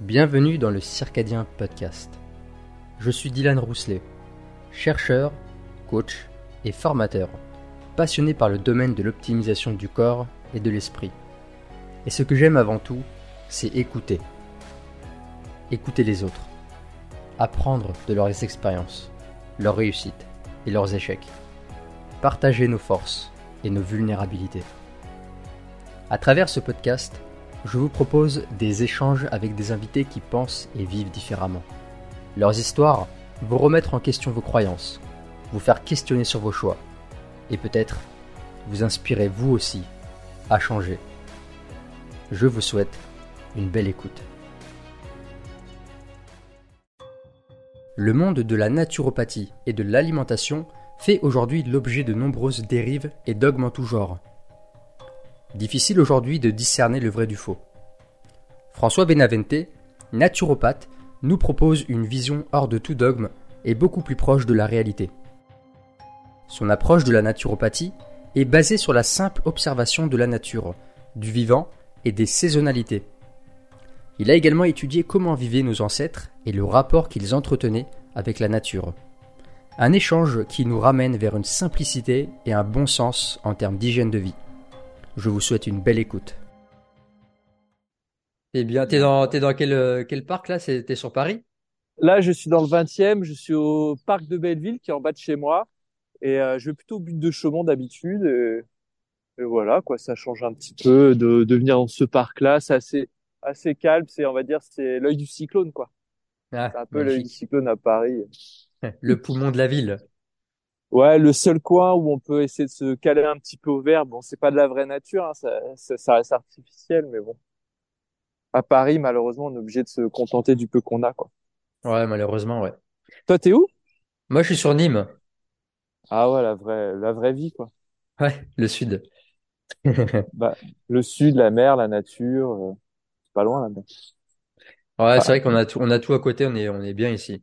Bienvenue dans le Circadien Podcast. Je suis Dylan Rousselet, chercheur, coach et formateur, passionné par le domaine de l'optimisation du corps et de l'esprit. Et ce que j'aime avant tout, c'est écouter. Écouter les autres. Apprendre de leurs expériences, leurs réussites et leurs échecs. Partager nos forces et nos vulnérabilités. À travers ce podcast, je vous propose des échanges avec des invités qui pensent et vivent différemment. Leurs histoires vont remettre en question vos croyances, vous faire questionner sur vos choix, et peut-être vous inspirer vous aussi à changer. Je vous souhaite une belle écoute. Le monde de la naturopathie et de l'alimentation fait aujourd'hui l'objet de nombreuses dérives et dogmes en tout genre. Difficile aujourd'hui de discerner le vrai du faux. François Benavente, naturopathe, nous propose une vision hors de tout dogme et beaucoup plus proche de la réalité. Son approche de la naturopathie est basée sur la simple observation de la nature, du vivant et des saisonnalités. Il a également étudié comment vivaient nos ancêtres et le rapport qu'ils entretenaient avec la nature. Un échange qui nous ramène vers une simplicité et un bon sens en termes d'hygiène de vie. Je vous souhaite une belle écoute. Eh bien, t'es dans, t'es dans quel, euh, quel parc là? T'es sur Paris? Là, je suis dans le 20e, je suis au parc de Belleville qui est en bas de chez moi et euh, je vais plutôt au but de Chaumont d'habitude et, et voilà quoi, ça change un petit peu de, de venir dans ce parc-là, c'est assez assez calme, c'est on va dire c'est l'œil du cyclone quoi. Ah, C'est un peu l'œil du cyclone à Paris. Le poumon de la ville. Ouais, le seul coin où on peut essayer de se caler un petit peu au vert, bon, c'est pas de la vraie nature, hein, ça, ça, ça reste artificiel, mais bon. À Paris, malheureusement, on est obligé de se contenter du peu qu'on a quoi. Ouais, malheureusement, ouais. Toi, t'es où? Moi, je suis sur Nîmes. Ah ouais, la vraie la vraie vie quoi. Ouais, le sud. Bah, le sud, la mer, la nature, euh, c'est pas loin là-bas. Ouais, c'est Bah, vrai qu'on a tout, on a tout à côté, on est, on est bien ici.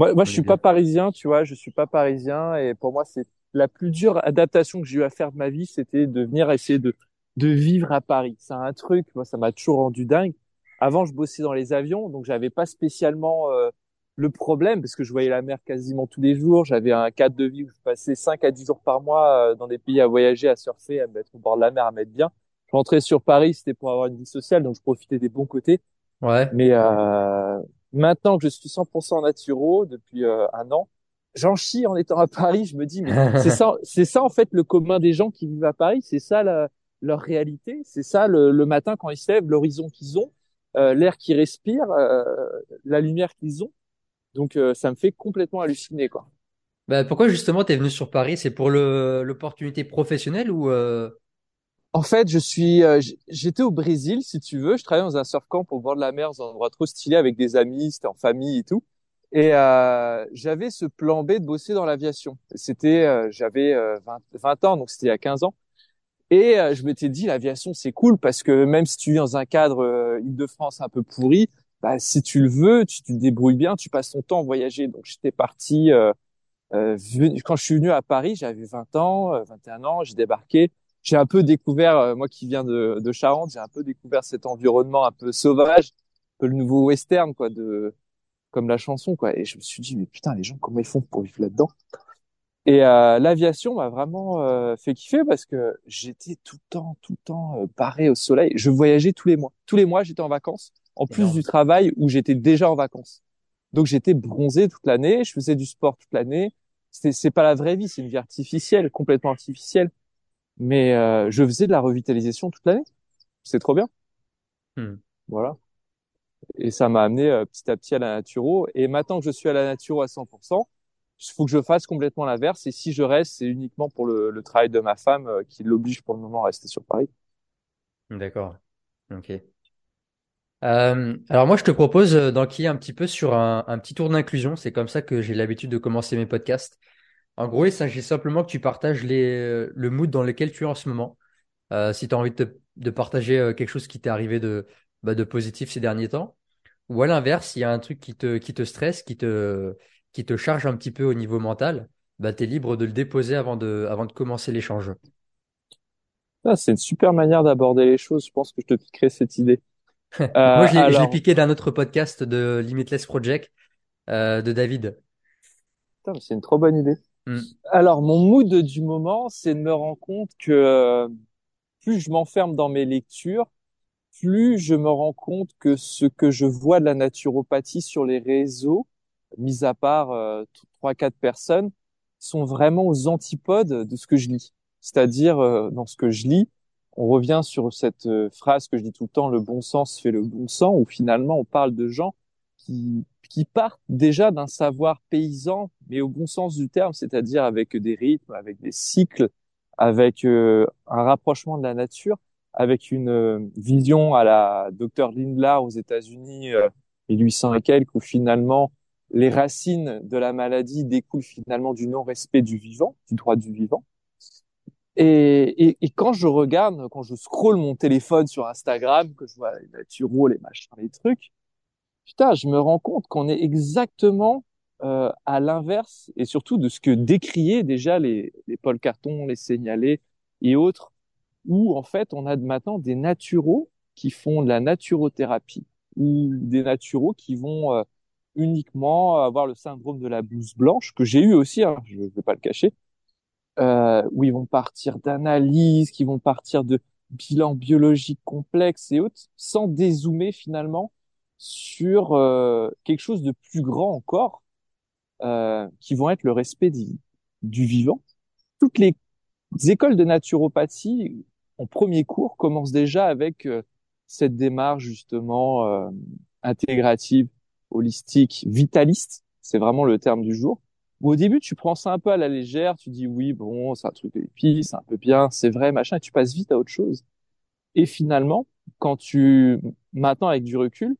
Moi, moi, je suis pas parisien, tu vois, je suis pas parisien et pour moi, c'est la plus dure adaptation que j'ai eu à faire de ma vie, c'était de venir essayer de, de vivre à Paris. C'est un truc, moi, ça m'a toujours rendu dingue. Avant, je bossais dans les avions, donc j'avais pas spécialement euh, le problème parce que je voyais la mer quasiment tous les jours. J'avais un cadre de vie où je passais 5 à 10 jours par mois euh, dans des pays à voyager, à surfer, à me mettre au bord de la mer, à mettre bien. Je rentrais sur Paris, c'était pour avoir une vie sociale, donc je profitais des bons côtés. Ouais. Mais euh, maintenant que je suis 100% naturo depuis euh, un an, j'en chie en étant à Paris. Je me dis, mais c'est ça, c'est ça en fait le commun des gens qui vivent à Paris. C'est ça la- leur réalité. C'est ça le, le matin quand ils se lèvent, l'horizon qu'ils ont, euh, l'air qu'ils respirent, euh, la lumière qu'ils ont. Donc euh, ça me fait complètement halluciner quoi. Bah, pourquoi justement t'es venu sur Paris? C'est pour le, l'opportunité professionnelle ou euh... En fait, je suis, euh, j'étais au Brésil, si tu veux. Je travaillais dans un surf camp au bord de la mer, dans un endroit trop stylé avec des amis, c'était en famille et tout. Et euh, j'avais ce plan B de bosser dans l'aviation. C'était, euh, j'avais euh, 20, 20 ans, donc c'était il y a 15 ans. Et euh, je m'étais dit, l'aviation, c'est cool parce que même si tu vis dans un cadre euh, Île-de-France un peu pourri, bah, si tu le veux, tu te débrouilles bien, tu passes ton temps à voyager. Donc j'étais parti, euh, euh, quand je suis venu à Paris, j'avais 20 ans, euh, 21 ans, j'ai débarqué. J'ai un peu découvert, euh, moi qui viens de, de Charente, j'ai un peu découvert cet environnement un peu sauvage, un peu le nouveau western, quoi, de, comme la chanson, quoi. Et je me suis dit, mais putain, les gens, comment ils font pour vivre là-dedans? Et euh, l'aviation m'a vraiment euh, fait kiffer parce que j'étais tout le temps, tout le temps euh, paré au soleil. Je voyageais tous les mois. Tous les mois, j'étais en vacances, en plus du travail où j'étais déjà en vacances. Donc j'étais bronzé toute l'année, je faisais du sport toute l'année. C'est pas la vraie vie, c'est une vie artificielle, complètement artificielle. Mais euh, je faisais de la revitalisation toute l'année. C'est trop bien. Hmm. Voilà. Et ça m'a amené euh, petit à petit à la naturo. Et maintenant que je suis à la naturo à 100%, il faut que je fasse complètement l'inverse. Et si je reste, c'est uniquement pour le, le travail de ma femme euh, qui l'oblige pour le moment à rester sur Paris. D'accord. Ok. Euh, alors moi, je te propose euh, d'enquiller un petit peu sur un, un petit tour d'inclusion. C'est comme ça que j'ai l'habitude de commencer mes podcasts. En gros, il s'agit simplement que tu partages les, euh, le mood dans lequel tu es en ce moment. Euh, si tu as envie de, te- de partager euh, quelque chose qui t'est arrivé de, bah, de positif ces derniers temps. Ou à l'inverse, s'il y a un truc qui te, qui te stresse, qui te, qui te charge un petit peu au niveau mental, bah, tu es libre de le déposer avant de, avant de commencer l'échange. Ah, c'est une super manière d'aborder les choses. Je pense que je te piquerai cette idée. Moi, je l'ai piqué d'un autre podcast de Limitless Project de David. C'est une trop bonne idée. Mm. Alors, mon mood du moment, c'est de me rendre compte que plus je m'enferme dans mes lectures, plus je me rends compte que ce que je vois de la naturopathie sur les réseaux, mis à part euh, trois quatre personnes, sont vraiment aux antipodes de ce que je lis. C'est-à-dire euh, dans ce que je lis, on revient sur cette euh, phrase que je dis tout le temps, le bon sens fait le bon sang, où finalement on parle de gens qui, qui partent déjà d'un savoir paysan, mais au bon sens du terme, c'est-à-dire avec des rythmes, avec des cycles, avec un rapprochement de la nature, avec une euh, vision à la docteur Lindlar aux États-Unis, 1800 euh, et quelques, où finalement les racines de la maladie découlent finalement du non-respect du vivant, du droit du vivant. Et, et, et, quand je regarde, quand je scrolle mon téléphone sur Instagram, que je vois les naturaux, les machins, les trucs, putain, je me rends compte qu'on est exactement euh, à l'inverse, et surtout de ce que décriaient déjà les, les Paul Carton, les Signalés et autres où en fait on a maintenant des naturaux qui font de la naturothérapie ou des naturaux qui vont euh, uniquement avoir le syndrome de la blouse blanche que j'ai eu aussi, hein, je ne vais pas le cacher, euh, où ils vont partir d'analyses, qui vont partir de bilans biologiques complexes et autres, sans dézoomer finalement sur euh, quelque chose de plus grand encore, euh, qui vont être le respect du, du vivant. Toutes les écoles de naturopathie en premier cours commence déjà avec euh, cette démarche justement euh, intégrative, holistique, vitaliste. C'est vraiment le terme du jour. au début, tu prends ça un peu à la légère, tu dis oui, bon, c'est un truc d'épices, c'est un peu bien, c'est vrai, machin, et tu passes vite à autre chose. Et finalement, quand tu, maintenant avec du recul,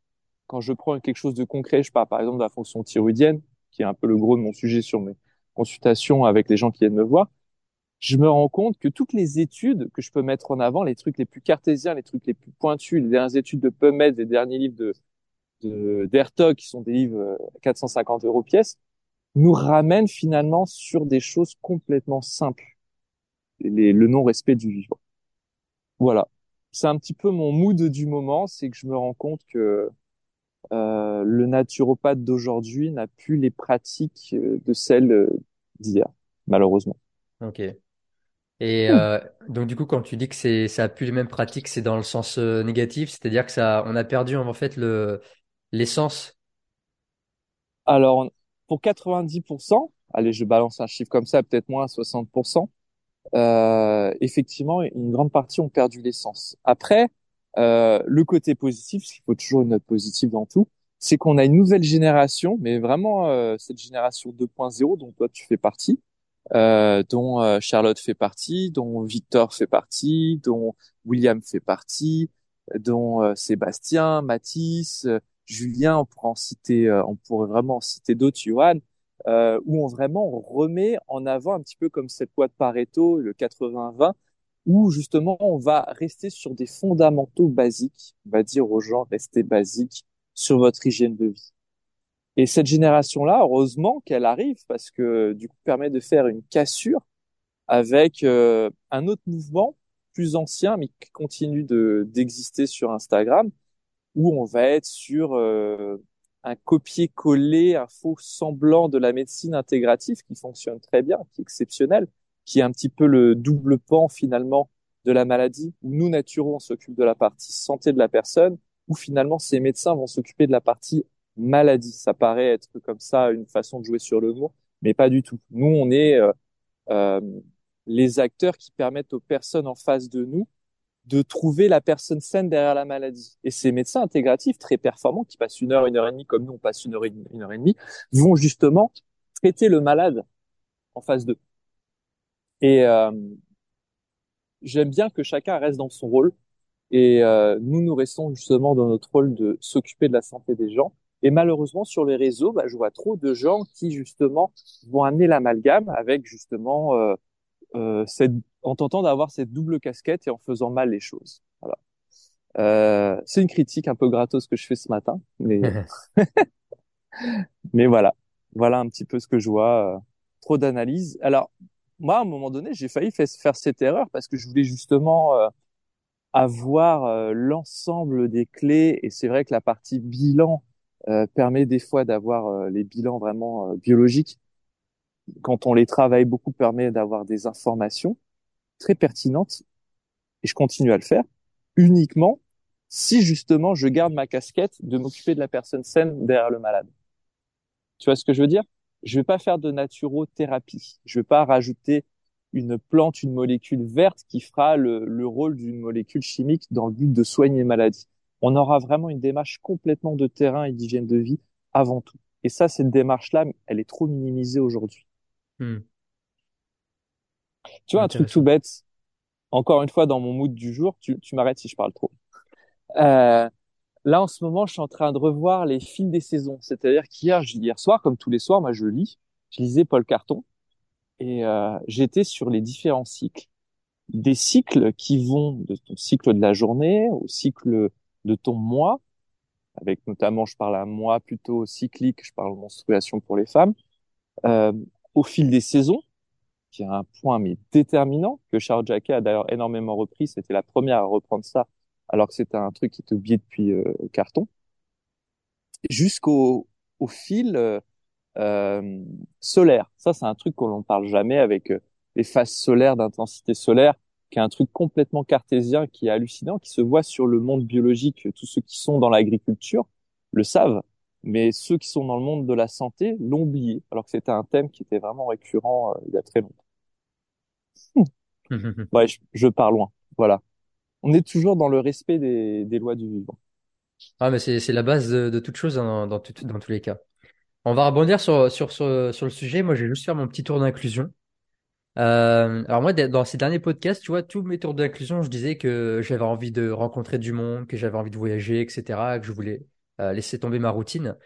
quand je prends quelque chose de concret, je parle par exemple de la fonction thyroïdienne, qui est un peu le gros de mon sujet sur mes consultations avec les gens qui viennent me voir, je me rends compte que toutes les études que je peux mettre en avant, les trucs les plus cartésiens, les trucs les plus pointus, les dernières études de PubMed, les derniers livres de d'Airtog, qui sont des livres 450 euh, euros pièce, nous ramènent finalement sur des choses complètement simples. Les, le non-respect du vivant. Voilà. C'est un petit peu mon mood du moment, c'est que je me rends compte que euh, le naturopathe d'aujourd'hui n'a plus les pratiques euh, de celles d'hier, malheureusement. Ok. Et euh, donc du coup, quand tu dis que c'est ça a plus les mêmes pratiques, c'est dans le sens euh, négatif, c'est-à-dire que ça, on a perdu en fait le l'essence? Alors pour 90%, allez, je balance un chiffre comme ça, peut-être moins 60%. Euh, effectivement, une grande partie ont perdu l'essence. Après, euh, le côté positif, parce qu'il faut toujours une note positive dans tout, c'est qu'on a une nouvelle génération, mais vraiment euh, cette génération 2.0 dont toi tu fais partie, euh, dont euh, Charlotte fait partie, dont Victor fait partie, dont William fait partie, dont euh, Sébastien, Mathis, Julien, on pourrait en citer, on pourrait vraiment en citer d'autres, Johan, où on vraiment remet en avant un petit peu comme cette loi de Pareto, le 80-20, où justement on va rester sur des fondamentaux basiques, on va dire aux gens restez basiques sur votre hygiène de vie. Et cette génération-là, heureusement qu'elle arrive parce que du coup permet de faire une cassure avec euh, un autre mouvement plus ancien mais qui continue de d'exister sur Instagram où on va être sur euh, un copier-coller, un faux semblant de la médecine intégrative qui fonctionne très bien, qui est exceptionnel, qui est un petit peu le double pan finalement de la maladie où nous naturaux on s'occupe de la partie santé de la personne où finalement ces médecins vont s'occuper de la partie maladie. Ça paraît être comme ça une façon de jouer sur le mot, mais pas du tout. Nous, on est euh, euh, les acteurs qui permettent aux personnes en face de nous de trouver la personne saine derrière la maladie. Et ces médecins intégratifs très performants, qui passent une heure, une heure et demie, comme nous on passe une heure, une heure et demie, vont justement traiter le malade en face d'eux. Et euh, j'aime bien que chacun reste dans son rôle. Et euh, nous, nous restons justement dans notre rôle de s'occuper de la santé des gens et malheureusement, sur les réseaux, bah, je vois trop de gens qui justement vont amener l'amalgame avec justement euh, euh, cette, en tentant d'avoir cette double casquette et en faisant mal les choses. Voilà. Euh, c'est une critique un peu gratos que je fais ce matin, mais mais voilà, voilà un petit peu ce que je vois. Euh, trop d'analyse. Alors moi, à un moment donné, j'ai failli faire cette erreur parce que je voulais justement euh, avoir l'ensemble des clés. Et c'est vrai que la partie bilan permet des fois d'avoir les bilans vraiment biologiques. Quand on les travaille beaucoup, permet d'avoir des informations très pertinentes. Et je continue à le faire uniquement si justement je garde ma casquette de m'occuper de la personne saine derrière le malade. Tu vois ce que je veux dire? Je vais pas faire de naturothérapie. Je vais pas rajouter une plante, une molécule verte qui fera le, le rôle d'une molécule chimique dans le but de soigner maladie. On aura vraiment une démarche complètement de terrain et d'hygiène de vie avant tout. Et ça, cette démarche-là, elle est trop minimisée aujourd'hui. Hmm. Tu vois, un truc tout bête. Encore une fois, dans mon mood du jour, tu, tu m'arrêtes si je parle trop. Euh, là, en ce moment, je suis en train de revoir les fils des saisons. C'est-à-dire qu'hier, hier soir, comme tous les soirs, moi, je lis. Je lisais Paul Carton et euh, j'étais sur les différents cycles. Des cycles qui vont de ton cycle de la journée au cycle de ton mois, avec notamment, je parle à moi plutôt cyclique, je parle menstruation pour les femmes, euh, au fil des saisons, qui est un point mais déterminant que Charles Jacquet a d'ailleurs énormément repris. C'était la première à reprendre ça alors que c'était un truc qui était oublié depuis euh, carton, jusqu'au au fil euh, euh, solaire. Ça, c'est un truc qu'on n'en parle jamais avec les phases solaires d'intensité solaire, qui est un truc complètement cartésien, qui est hallucinant, qui se voit sur le monde biologique. Tous ceux qui sont dans l'agriculture le savent, mais ceux qui sont dans le monde de la santé l'ont oublié, alors que c'était un thème qui était vraiment récurrent il y a très longtemps. ouais, je, je pars loin. Voilà on est toujours dans le respect des, lois du vivant. Ah, mais c'est, la base de, toute chose dans, dans, tous les cas. On va rebondir sur, le sujet. Moi, je vais juste faire mon petit tour d'inclusion. Euh, alors moi, dans ces derniers podcasts, tu vois, tous mes tours d'inclusion, je disais que j'avais envie de rencontrer du monde, que j'avais envie de voyager, etc., que je voulais euh, laisser tomber ma routine.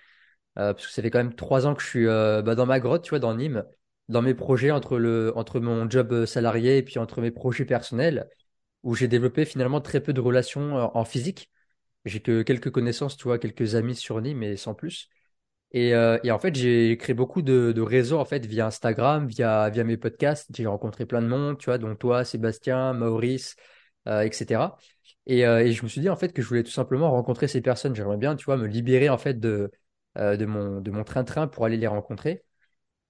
Euh, parce que ça fait quand même trois ans que je suis bah, dans ma grotte, tu vois, dans Nîmes, dans mes projets entre entre mon job salarié et puis entre mes projets personnels où j'ai développé finalement très peu de relations euh, en physique. J'ai que quelques connaissances, tu vois, quelques amis sur Nîmes, mais sans plus. Et, euh, et en fait, j'ai créé beaucoup de, réseaux en fait via Instagram, via via mes podcasts. J'ai rencontré plein de monde, tu vois, dont toi, Sébastien, Maurice, etc. Et, euh, et je me suis dit en fait que je voulais tout simplement rencontrer ces personnes. J'aimerais bien, tu vois, me libérer en fait de de mon de mon train-train pour aller les rencontrer.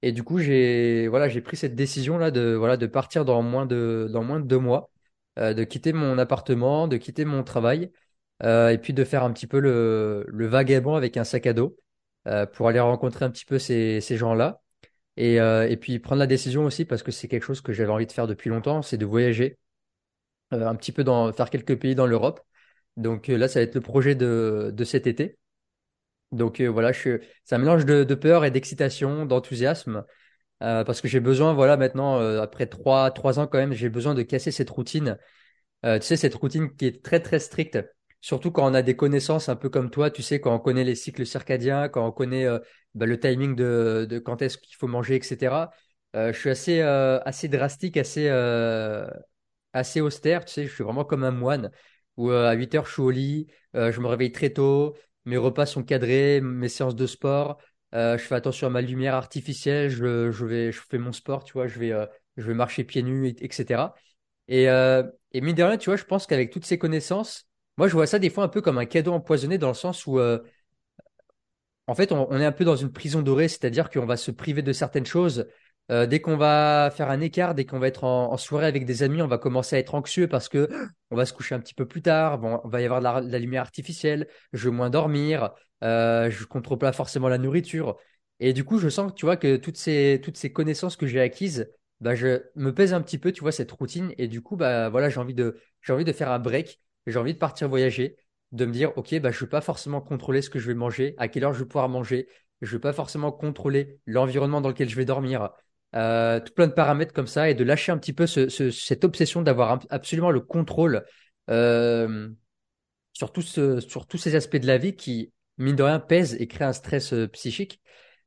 Et du coup, j'ai voilà, j'ai pris cette décision là de voilà de partir dans moins de dans moins de deux mois euh, de quitter mon appartement, de quitter mon travail, euh, et puis de faire un petit peu le, vagabond avec un sac à dos euh, pour aller rencontrer un petit peu ces, gens-là. Et, puis prendre la décision aussi, parce que c'est quelque chose que j'avais envie de faire depuis longtemps, c'est de voyager un petit peu dans faire quelques pays dans l'Europe. Donc là, ça va être le projet de, cet été. Donc voilà, c'est un mélange de peur et d'excitation, d'enthousiasme. Euh, parce que j'ai besoin, voilà, maintenant, euh, après trois, trois ans quand même, j'ai besoin de casser cette routine. Euh, tu sais, cette routine qui est très, très stricte, surtout quand on a des connaissances un peu comme toi, tu sais, quand on connaît les cycles circadiens, quand on connaît bah, le timing de, de quand est-ce qu'il faut manger, etc. je suis assez, assez drastique, assez, assez austère, tu sais, je suis vraiment comme un moine, où à 8 heures, je suis au lit, je me réveille très tôt, mes repas sont cadrés, mes séances de sport. Euh, je fais attention à ma lumière artificielle. Je, je vais, je fais mon sport, tu vois. Je vais, euh, je vais marcher pieds nus, etc. Et, euh, et mine de rien, tu vois, je pense qu'avec toutes ces connaissances, moi, je vois ça des fois un peu comme un cadeau empoisonné dans le sens où, en fait, on, est un peu dans une prison dorée, c'est-à-dire qu'on va se priver de certaines choses. Dès qu'on va faire un écart, dès qu'on va être en, soirée avec des amis, on va commencer à être anxieux parce que on va se coucher un petit peu plus tard. Bon, on va y avoir de la, de la lumière artificielle. Je vais moins dormir euh, je contrôle pas forcément la nourriture. Et du coup, je sens que tu vois que toutes ces, toutes ces connaissances que j'ai acquises, bah, je me pèse un petit peu, tu vois, cette routine. Et du coup, bah, voilà, j'ai envie de, envie de faire un break. J'ai envie de partir voyager, de me dire, OK, bah, je vais pas forcément contrôler ce que je vais manger, à quelle heure je vais pouvoir manger. Je vais pas forcément contrôler l'environnement dans lequel je vais dormir. Euh, tout plein de paramètres comme ça et de lâcher un petit peu ce, ce, cette obsession d'avoir absolument le contrôle euh, sur, tout sur tous ces aspects de la vie qui, mine de rien, pèse et crée un stress euh, psychique.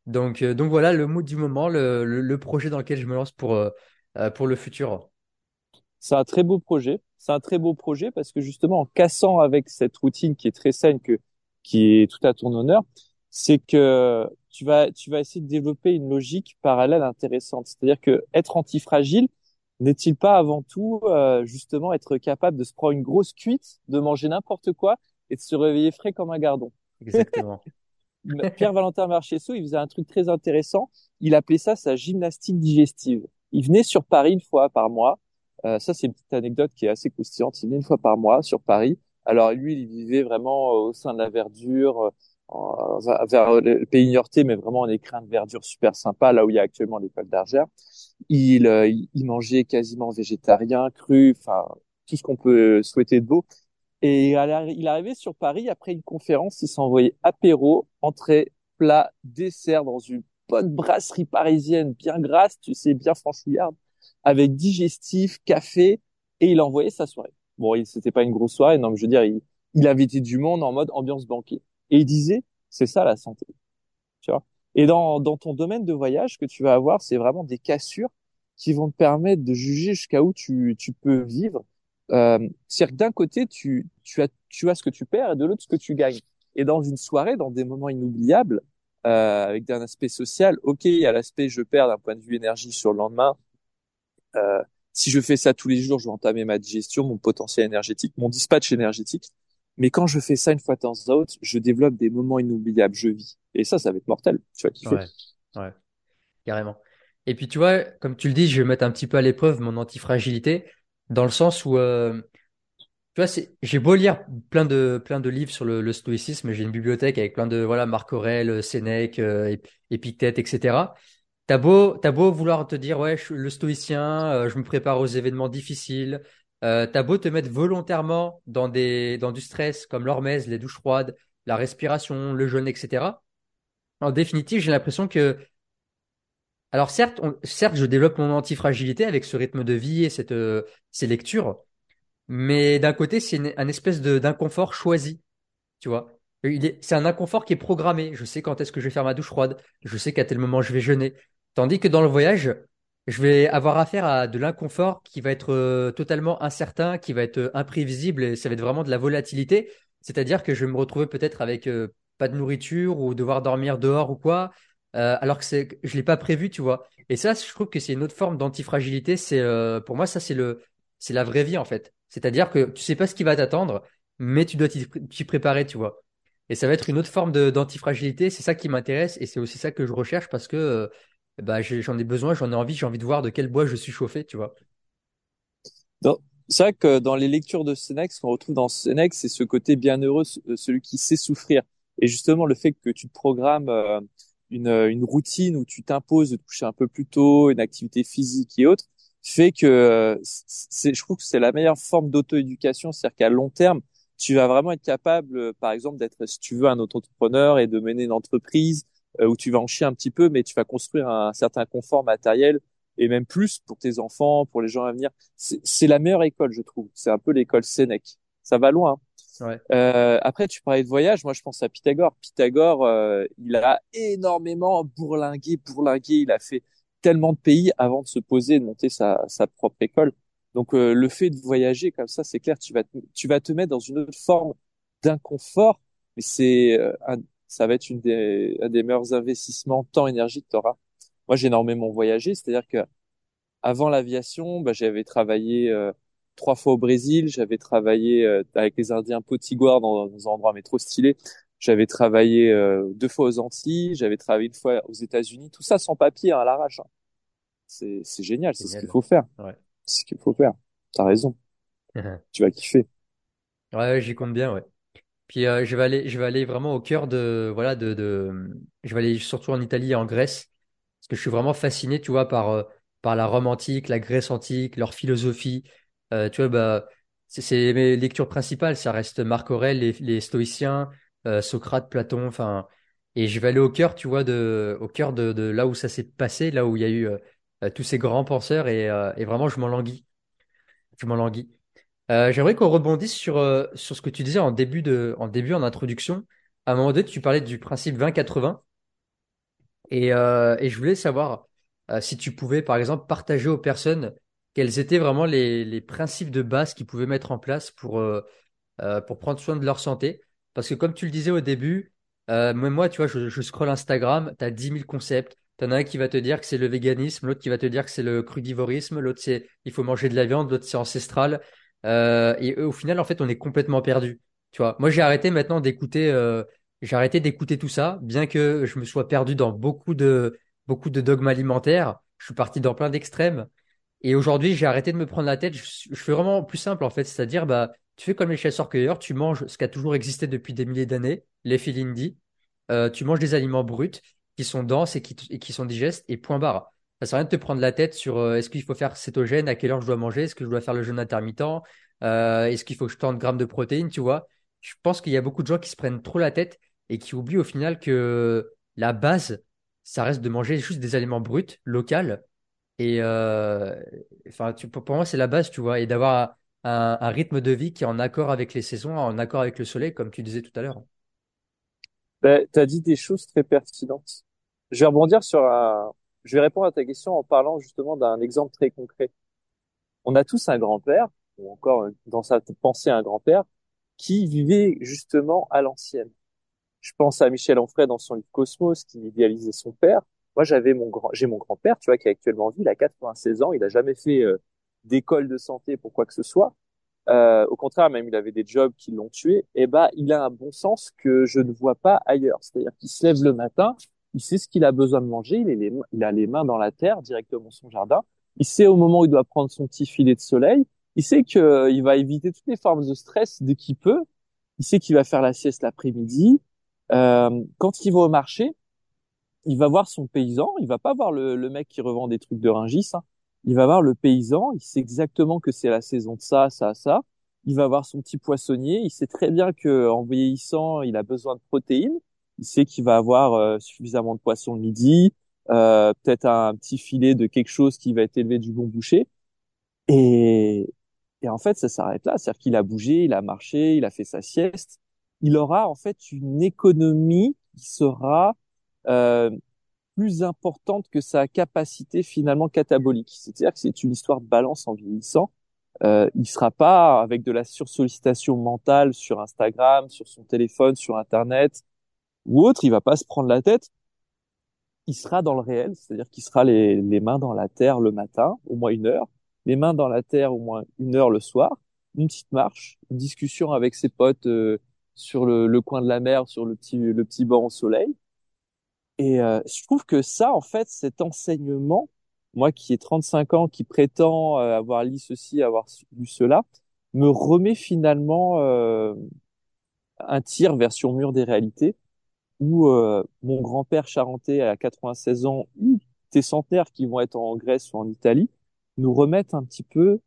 Donc, euh, donc voilà le mood du moment, le, le, projet dans lequel je me lance pour, euh, pour le futur. C'est un très beau projet. C'est un très beau projet parce que justement, en cassant avec cette routine qui est très saine, que, qui est tout à ton honneur, c'est que tu vas, tu vas essayer de développer une logique parallèle intéressante. C'est-à-dire que être antifragile, n'est-il pas avant tout euh, justement être capable de se prendre une grosse cuite, de manger n'importe quoi et de se réveiller frais comme un gardon? Exactement. Pierre-Valentin Marchesso, il faisait un truc très intéressant. Il appelait ça sa gymnastique digestive. Il venait sur Paris une fois par mois. Euh, ça, c'est une petite anecdote qui est assez croustillante. Il venait une fois par mois sur Paris. Alors lui, il vivait vraiment au sein de la verdure, euh, vers le pays niortais, mais vraiment en écrin de verdure super sympa, là où il y a actuellement l'école d'Argère. Il, euh, il mangeait quasiment végétarien, cru, enfin tout ce qu'on peut souhaiter de beau. Et il arrivait sur Paris après une conférence, il s'envoyait apéro, entrée, plat, dessert dans une bonne brasserie parisienne bien grasse, tu sais, bien franchouillarde, avec digestif, café, et il envoyait sa soirée. Bon, c'était pas une grosse soirée, non, mais je veux dire, il, il invitait du monde en mode ambiance banquet. Et il disait, c'est ça la santé. Tu vois? Et dans, dans ton domaine de voyage, que tu vas avoir, c'est vraiment des cassures qui vont te permettre de juger jusqu'à où tu, tu peux vivre euh, c'est-à-dire que d'un côté, tu, tu, as, tu as ce que tu perds et de l'autre ce que tu gagnes. Et dans une soirée, dans des moments inoubliables, euh, avec un aspect social, ok, il y a l'aspect je perds d'un point de vue énergie sur le lendemain. Euh, si je fais ça tous les jours, je vais entamer ma digestion, mon potentiel énergétique, mon dispatch énergétique. Mais quand je fais ça une fois de temps je développe des moments inoubliables, je vis. Et ça, ça va être mortel. Tu vois. Ouais, ouais, carrément. Et puis tu vois, comme tu le dis, je vais mettre un petit peu à l'épreuve mon antifragilité dans le sens où, euh, tu vois, j'ai beau lire plein de, plein de livres sur le, stoïcisme, j'ai une bibliothèque avec plein de, voilà, Marc Aurèle, Sénèque, euh, Épictète, etc. T'as beau, beau vouloir te dire, ouais, je suis le stoïcien, euh, je me prépare aux événements difficiles. Euh, t'as beau te mettre volontairement dans des, dans du stress comme l'hormèse, les douches froides, la respiration, le jeûne, etc. En définitive, j'ai l'impression que alors certes, certes, je développe mon antifragilité avec ce rythme de vie et euh, ces lectures, mais d'un côté, c'est un espèce d'inconfort choisi, tu vois. C'est un inconfort qui est programmé. Je sais quand est-ce que je vais faire ma douche froide, je sais qu'à tel moment je vais jeûner. Tandis que dans le voyage, je vais avoir affaire à de l'inconfort qui va être euh, totalement incertain, qui va être euh, imprévisible, et ça va être vraiment de la volatilité. C'est-à-dire que je vais me retrouver peut-être avec pas de nourriture ou devoir dormir dehors ou quoi, euh, alors que je l'ai pas prévu, tu vois. Et ça, je trouve que c'est une autre forme d'antifragilité. C'est, euh, pour moi, ça, c'est le, c'est la vraie vie en fait. C'est-à-dire que tu sais pas ce qui va t'attendre, mais tu dois t'y préparer, tu vois. Et ça va être une autre forme d'antifragilité. C'est ça qui m'intéresse et c'est aussi ça que je recherche parce que euh, bah, j'en ai besoin, j'en ai envie, j'ai envie de voir de quel bois je suis chauffé, tu vois. C'est vrai que dans les lectures de Sénèque, ce qu'on retrouve dans Sénèque, c'est ce côté bienheureux, celui qui sait souffrir. Et justement, le fait que tu te programmes une, une routine où tu t'imposes de te coucher un peu plus tôt, une activité physique et autres, fait que c'est, je trouve que c'est la meilleure forme d'auto-éducation, c'est-à-dire qu'à long terme, tu vas vraiment être capable, par exemple, d'être, si tu veux, un auto-entrepreneur et de mener une entreprise euh, où tu vas en chier un petit peu, mais tu vas construire un, certain confort matériel et même plus pour tes enfants, pour les gens à venir. C'est, c'est la meilleure école, je trouve. C'est un peu l'école Sénèque. Ça va loin. Euh, après, tu parlais de voyage. Moi, je pense à Pythagore. Pythagore, euh, il a énormément bourlingué, bourlingué. Il a fait tellement de pays avant de se poser et de monter sa, sa propre école. Donc, euh, le fait de voyager comme ça, c'est clair, tu vas, te, tu vas te mettre dans une autre forme d'inconfort, mais c'est, ça va être une des, un des meilleurs investissements temps énergie que tu auras. Moi, j'ai énormément voyagé, c'est-à-dire que avant l'aviation, bah, j'avais travaillé trois fois au Brésil, j'avais travaillé euh, avec les Indiens potiguar dans, dans un endroit mais trop stylé. J'avais travaillé euh, deux fois aux Antilles, j'avais travaillé une fois aux États-Unis, tout ça sans papier hein, à l'arrache. Hein. C'est c'est génial, c'est ce qu'il faut faire. Ouais. C'est ce qu'il faut faire. T'as raison. tu vas kiffer. Ouais, j'y compte bien, ouais. Puis euh, je vais aller, je vais aller vraiment au cœur de, voilà, de, de, je vais aller surtout en Italie et en Grèce, parce que je suis vraiment fasciné, tu vois, par, par la Rome antique, la Grèce antique, leur philosophie, euh, tu vois, bah, c'est mes lectures principales, ça reste Marc Aurèle, les, stoïciens, euh, Socrate, Platon, enfin, et je vais aller au cœur, tu vois, de, au cœur de, de là où ça s'est passé, là où il y a eu euh, tous ces grands penseurs, et, et vraiment, je m'en languis. Je m'en languis. J'aimerais qu'on rebondisse sur, sur ce que tu disais en début de, en début, en introduction. À un moment donné, tu parlais du principe 20-80. Et, et je voulais savoir si tu pouvais, par exemple, partager aux personnes quels étaient vraiment les, principes de base qu'ils pouvaient mettre en place pour, euh, euh, pour prendre soin de leur santé. Parce que comme tu le disais au début, euh, moi, tu vois, je, je scroll Instagram, tu as 10 000 concepts, T'en as un qui va te dire que c'est le véganisme, l'autre qui va te dire que c'est le crudivorisme, l'autre c'est il faut manger de la viande, l'autre c'est ancestral. Et au final, en fait, on est complètement perdu. Tu vois, moi j'ai arrêté maintenant d'écouter, j'ai arrêté d'écouter tout ça, bien que je me sois perdu dans beaucoup de beaucoup de dogmes alimentaires. Je suis parti dans plein d'extrêmes. Et aujourd'hui, j'ai arrêté de me prendre la tête. Je, fais vraiment plus simple en fait, c'est-à-dire bah tu fais comme les chasseurs-cueilleurs, tu manges ce qui a toujours existé depuis des milliers d'années, les filindis. Euh, tu manges des aliments bruts qui sont denses et qui, et qui sont digestes et point barre. Ça sert à rien de te prendre la tête sur euh, est-ce qu'il faut faire cétogène, à quelle heure je dois manger, est-ce que je dois faire le jeûne intermittent, euh, est-ce qu'il faut que je tente grammes de protéines, tu vois. Je pense qu'il y a beaucoup de gens qui se prennent trop la tête et qui oublient au final que la base, ça reste de manger juste des aliments bruts, locaux. Et euh, enfin, tu, pour moi, c'est la base, tu vois, et d'avoir un, rythme de vie qui est en accord avec les saisons, en accord avec le soleil, comme tu disais tout à l'heure. Ben, tu as dit des choses très pertinentes. Je vais rebondir sur un... Je vais répondre à ta question en parlant justement d'un exemple très concret. On a tous un grand-père, ou encore dans sa pensée un grand-père, qui vivait justement à l'ancienne. Je pense à Michel Onfray dans son livre Cosmos, qui idéalisait son père. Moi, j'avais mon grand, j'ai mon grand-père, tu vois, qui est actuellement en vie, il a 96 ans, il a jamais fait euh, d'école de santé pour quoi que ce soit. Euh, au contraire, même il avait des jobs qui l'ont tué. Et eh ben, il a un bon sens que je ne vois pas ailleurs. C'est-à-dire qu'il se lève le matin, il sait ce qu'il a besoin de manger, il, est il a les mains dans la terre, directement son jardin. Il sait au moment où il doit prendre son petit filet de soleil. Il sait qu'il euh, va éviter toutes les formes de stress dès qu'il peut. Il sait qu'il va faire la sieste l'après-midi. Euh, quand il va au marché, il va voir son paysan. Il va pas voir le, le mec qui revend des trucs de ringis. Hein il va voir le paysan, il sait exactement que c'est la saison de ça, ça, ça. Il va voir son petit poissonnier, il sait très bien que en vieillissant, il a besoin de protéines. Il sait qu'il va avoir euh, suffisamment de poisson le midi, euh, peut-être un petit filet de quelque chose qui va être élevé du bon boucher. Et, et en fait, ça s'arrête là. C'est-à-dire qu'il a bougé, il a marché, il a fait sa sieste. Il aura en fait une économie qui sera euh, plus importante que sa capacité finalement catabolique. C'est-à-dire que c'est une histoire de balance en vieillissant. Euh, il sera pas avec de la sursollicitation mentale sur Instagram, sur son téléphone, sur Internet ou autre. Il va pas se prendre la tête. Il sera dans le réel, c'est-à-dire qu'il sera les, les mains dans la terre le matin, au moins une heure, les mains dans la terre au moins une heure le soir, une petite marche, une discussion avec ses potes euh, sur le, le, coin de la mer, sur le petit, le petit banc au soleil, et euh, je trouve que ça, en fait, cet enseignement, moi qui ai 35 ans, qui prétend euh, avoir lu ceci, avoir lu cela, me remet finalement euh, un tir vers sur mur des réalités, où mon grand-père charentais à 96 ans, ou tes centenaires qui vont être en Grèce ou en Italie, nous remettent un petit peu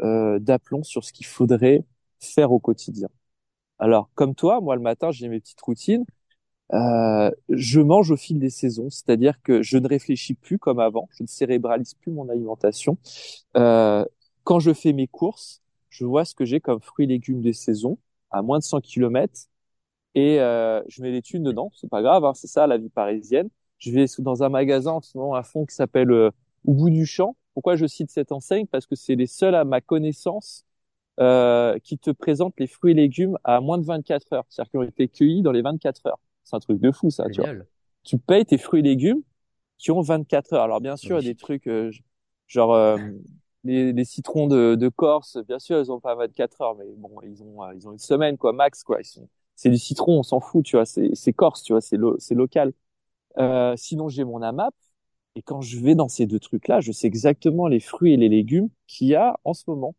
d'aplomb sur ce qu'il faudrait faire au quotidien. Alors, comme toi, moi le matin, j'ai mes petites routines. Euh, je mange au fil des saisons, c'est-à-dire que je ne réfléchis plus comme avant, je ne cérébralise plus mon alimentation. Euh, quand je fais mes courses, je vois ce que j'ai comme fruits et légumes des saisons à moins de 100 km et euh, je mets les thunes dedans. C'est pas grave, hein, c'est ça la vie parisienne. Je vais dans un magasin en ce moment à fond qui s'appelle euh, Au bout du champ. Pourquoi je cite cette enseigne? Parce que c'est les seuls à ma connaissance euh, qui te présentent les fruits et légumes à moins de 24 heures, c'est-à-dire qu'ils ont été cueillis dans les 24 heures. C'est un truc de fou, ça, tu vois. Tu payes tes fruits et légumes qui ont 24 heures. Alors, bien sûr, il y a des trucs, euh, genre, euh, les, les, citrons de, de, Corse, bien sûr, ils ont pas 24 heures, mais bon, ils ont, euh, ils ont une semaine, quoi, max, quoi. Ils sont, c'est du citron, on s'en fout, tu vois. C'est, c'est Corse, tu vois, c'est lo, c'est local. Euh, sinon, j'ai mon AMAP. Et quand je vais dans ces deux trucs-là, je sais exactement les fruits et les légumes qu'il y a en ce moment.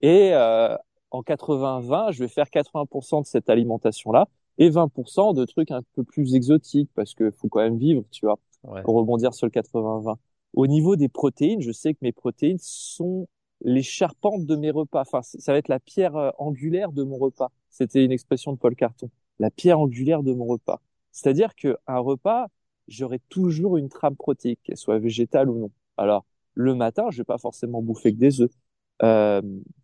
Et euh, en 80-20, je vais faire 80% de cette alimentation-là et 20% de trucs un peu plus exotiques parce que faut quand même vivre, tu vois, pour rebondir sur le 80-20. Au niveau des protéines, je sais que mes protéines sont les charpentes de mes repas. Enfin, ça va être la pierre euh, angulaire de mon repas. C'était une expression de Paul Carton. La pierre angulaire de mon repas. C'est-à-dire que un repas, j'aurai toujours une trame protéique, qu'elle soit végétale ou non. Alors, le matin, je vais pas forcément bouffer que des œufs. Euh,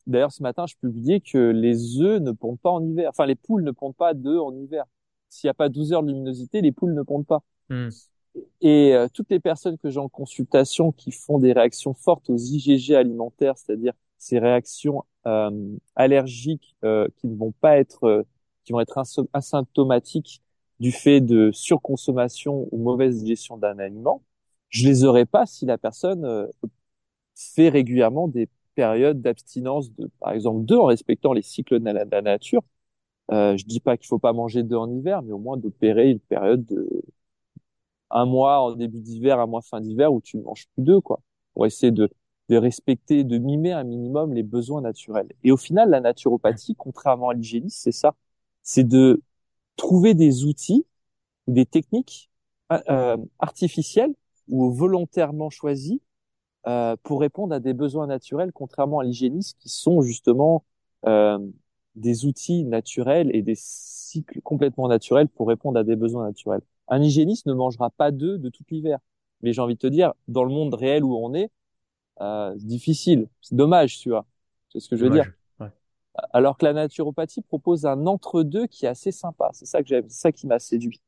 D'ailleurs, ce matin, je publiais que les œufs ne pondent pas en hiver. Enfin, les poules ne pondent pas d'œufs en hiver. S'il n'y a pas 12 heures de luminosité, les poules ne pondent pas. Hmm. Et euh, toutes les personnes que j'ai en consultation qui font des réactions fortes aux IgG alimentaires, c'est-à-dire ces réactions euh, allergiques qui ne vont pas être, qui vont être asymptomatiques du fait de surconsommation ou mauvaise digestion d'un aliment, je les aurais pas si la personne fait régulièrement des périodes d'abstinence de, par exemple, deux en respectant les cycles de la, nature. Euh, je dis pas qu'il faut pas manger deux en hiver, mais au moins d'opérer une période de un mois en début d'hiver, un mois fin d'hiver où tu ne manges plus deux, quoi, pour essayer de, de respecter, de mimer un minimum les besoins naturels. Et au final, la naturopathie, contrairement à l'hygiénisme, c'est ça, c'est de trouver des outils, des techniques euh, artificielles ou volontairement choisis euh, pour répondre à des besoins naturels, contrairement à l'hygiénisme, qui sont justement euh, des outils naturels et des cycles complètement naturels pour répondre à des besoins naturels. Un hygiéniste ne mangera pas d'œufs de tout l'hiver. Mais j'ai envie de te dire, dans le monde réel où on est, euh, c'est difficile. C'est dommage, tu vois. C'est ce que je veux dire. Alors que la naturopathie propose un entre-deux qui est assez sympa. C'est ça que j'aime, c'est ça qui m'a séduit.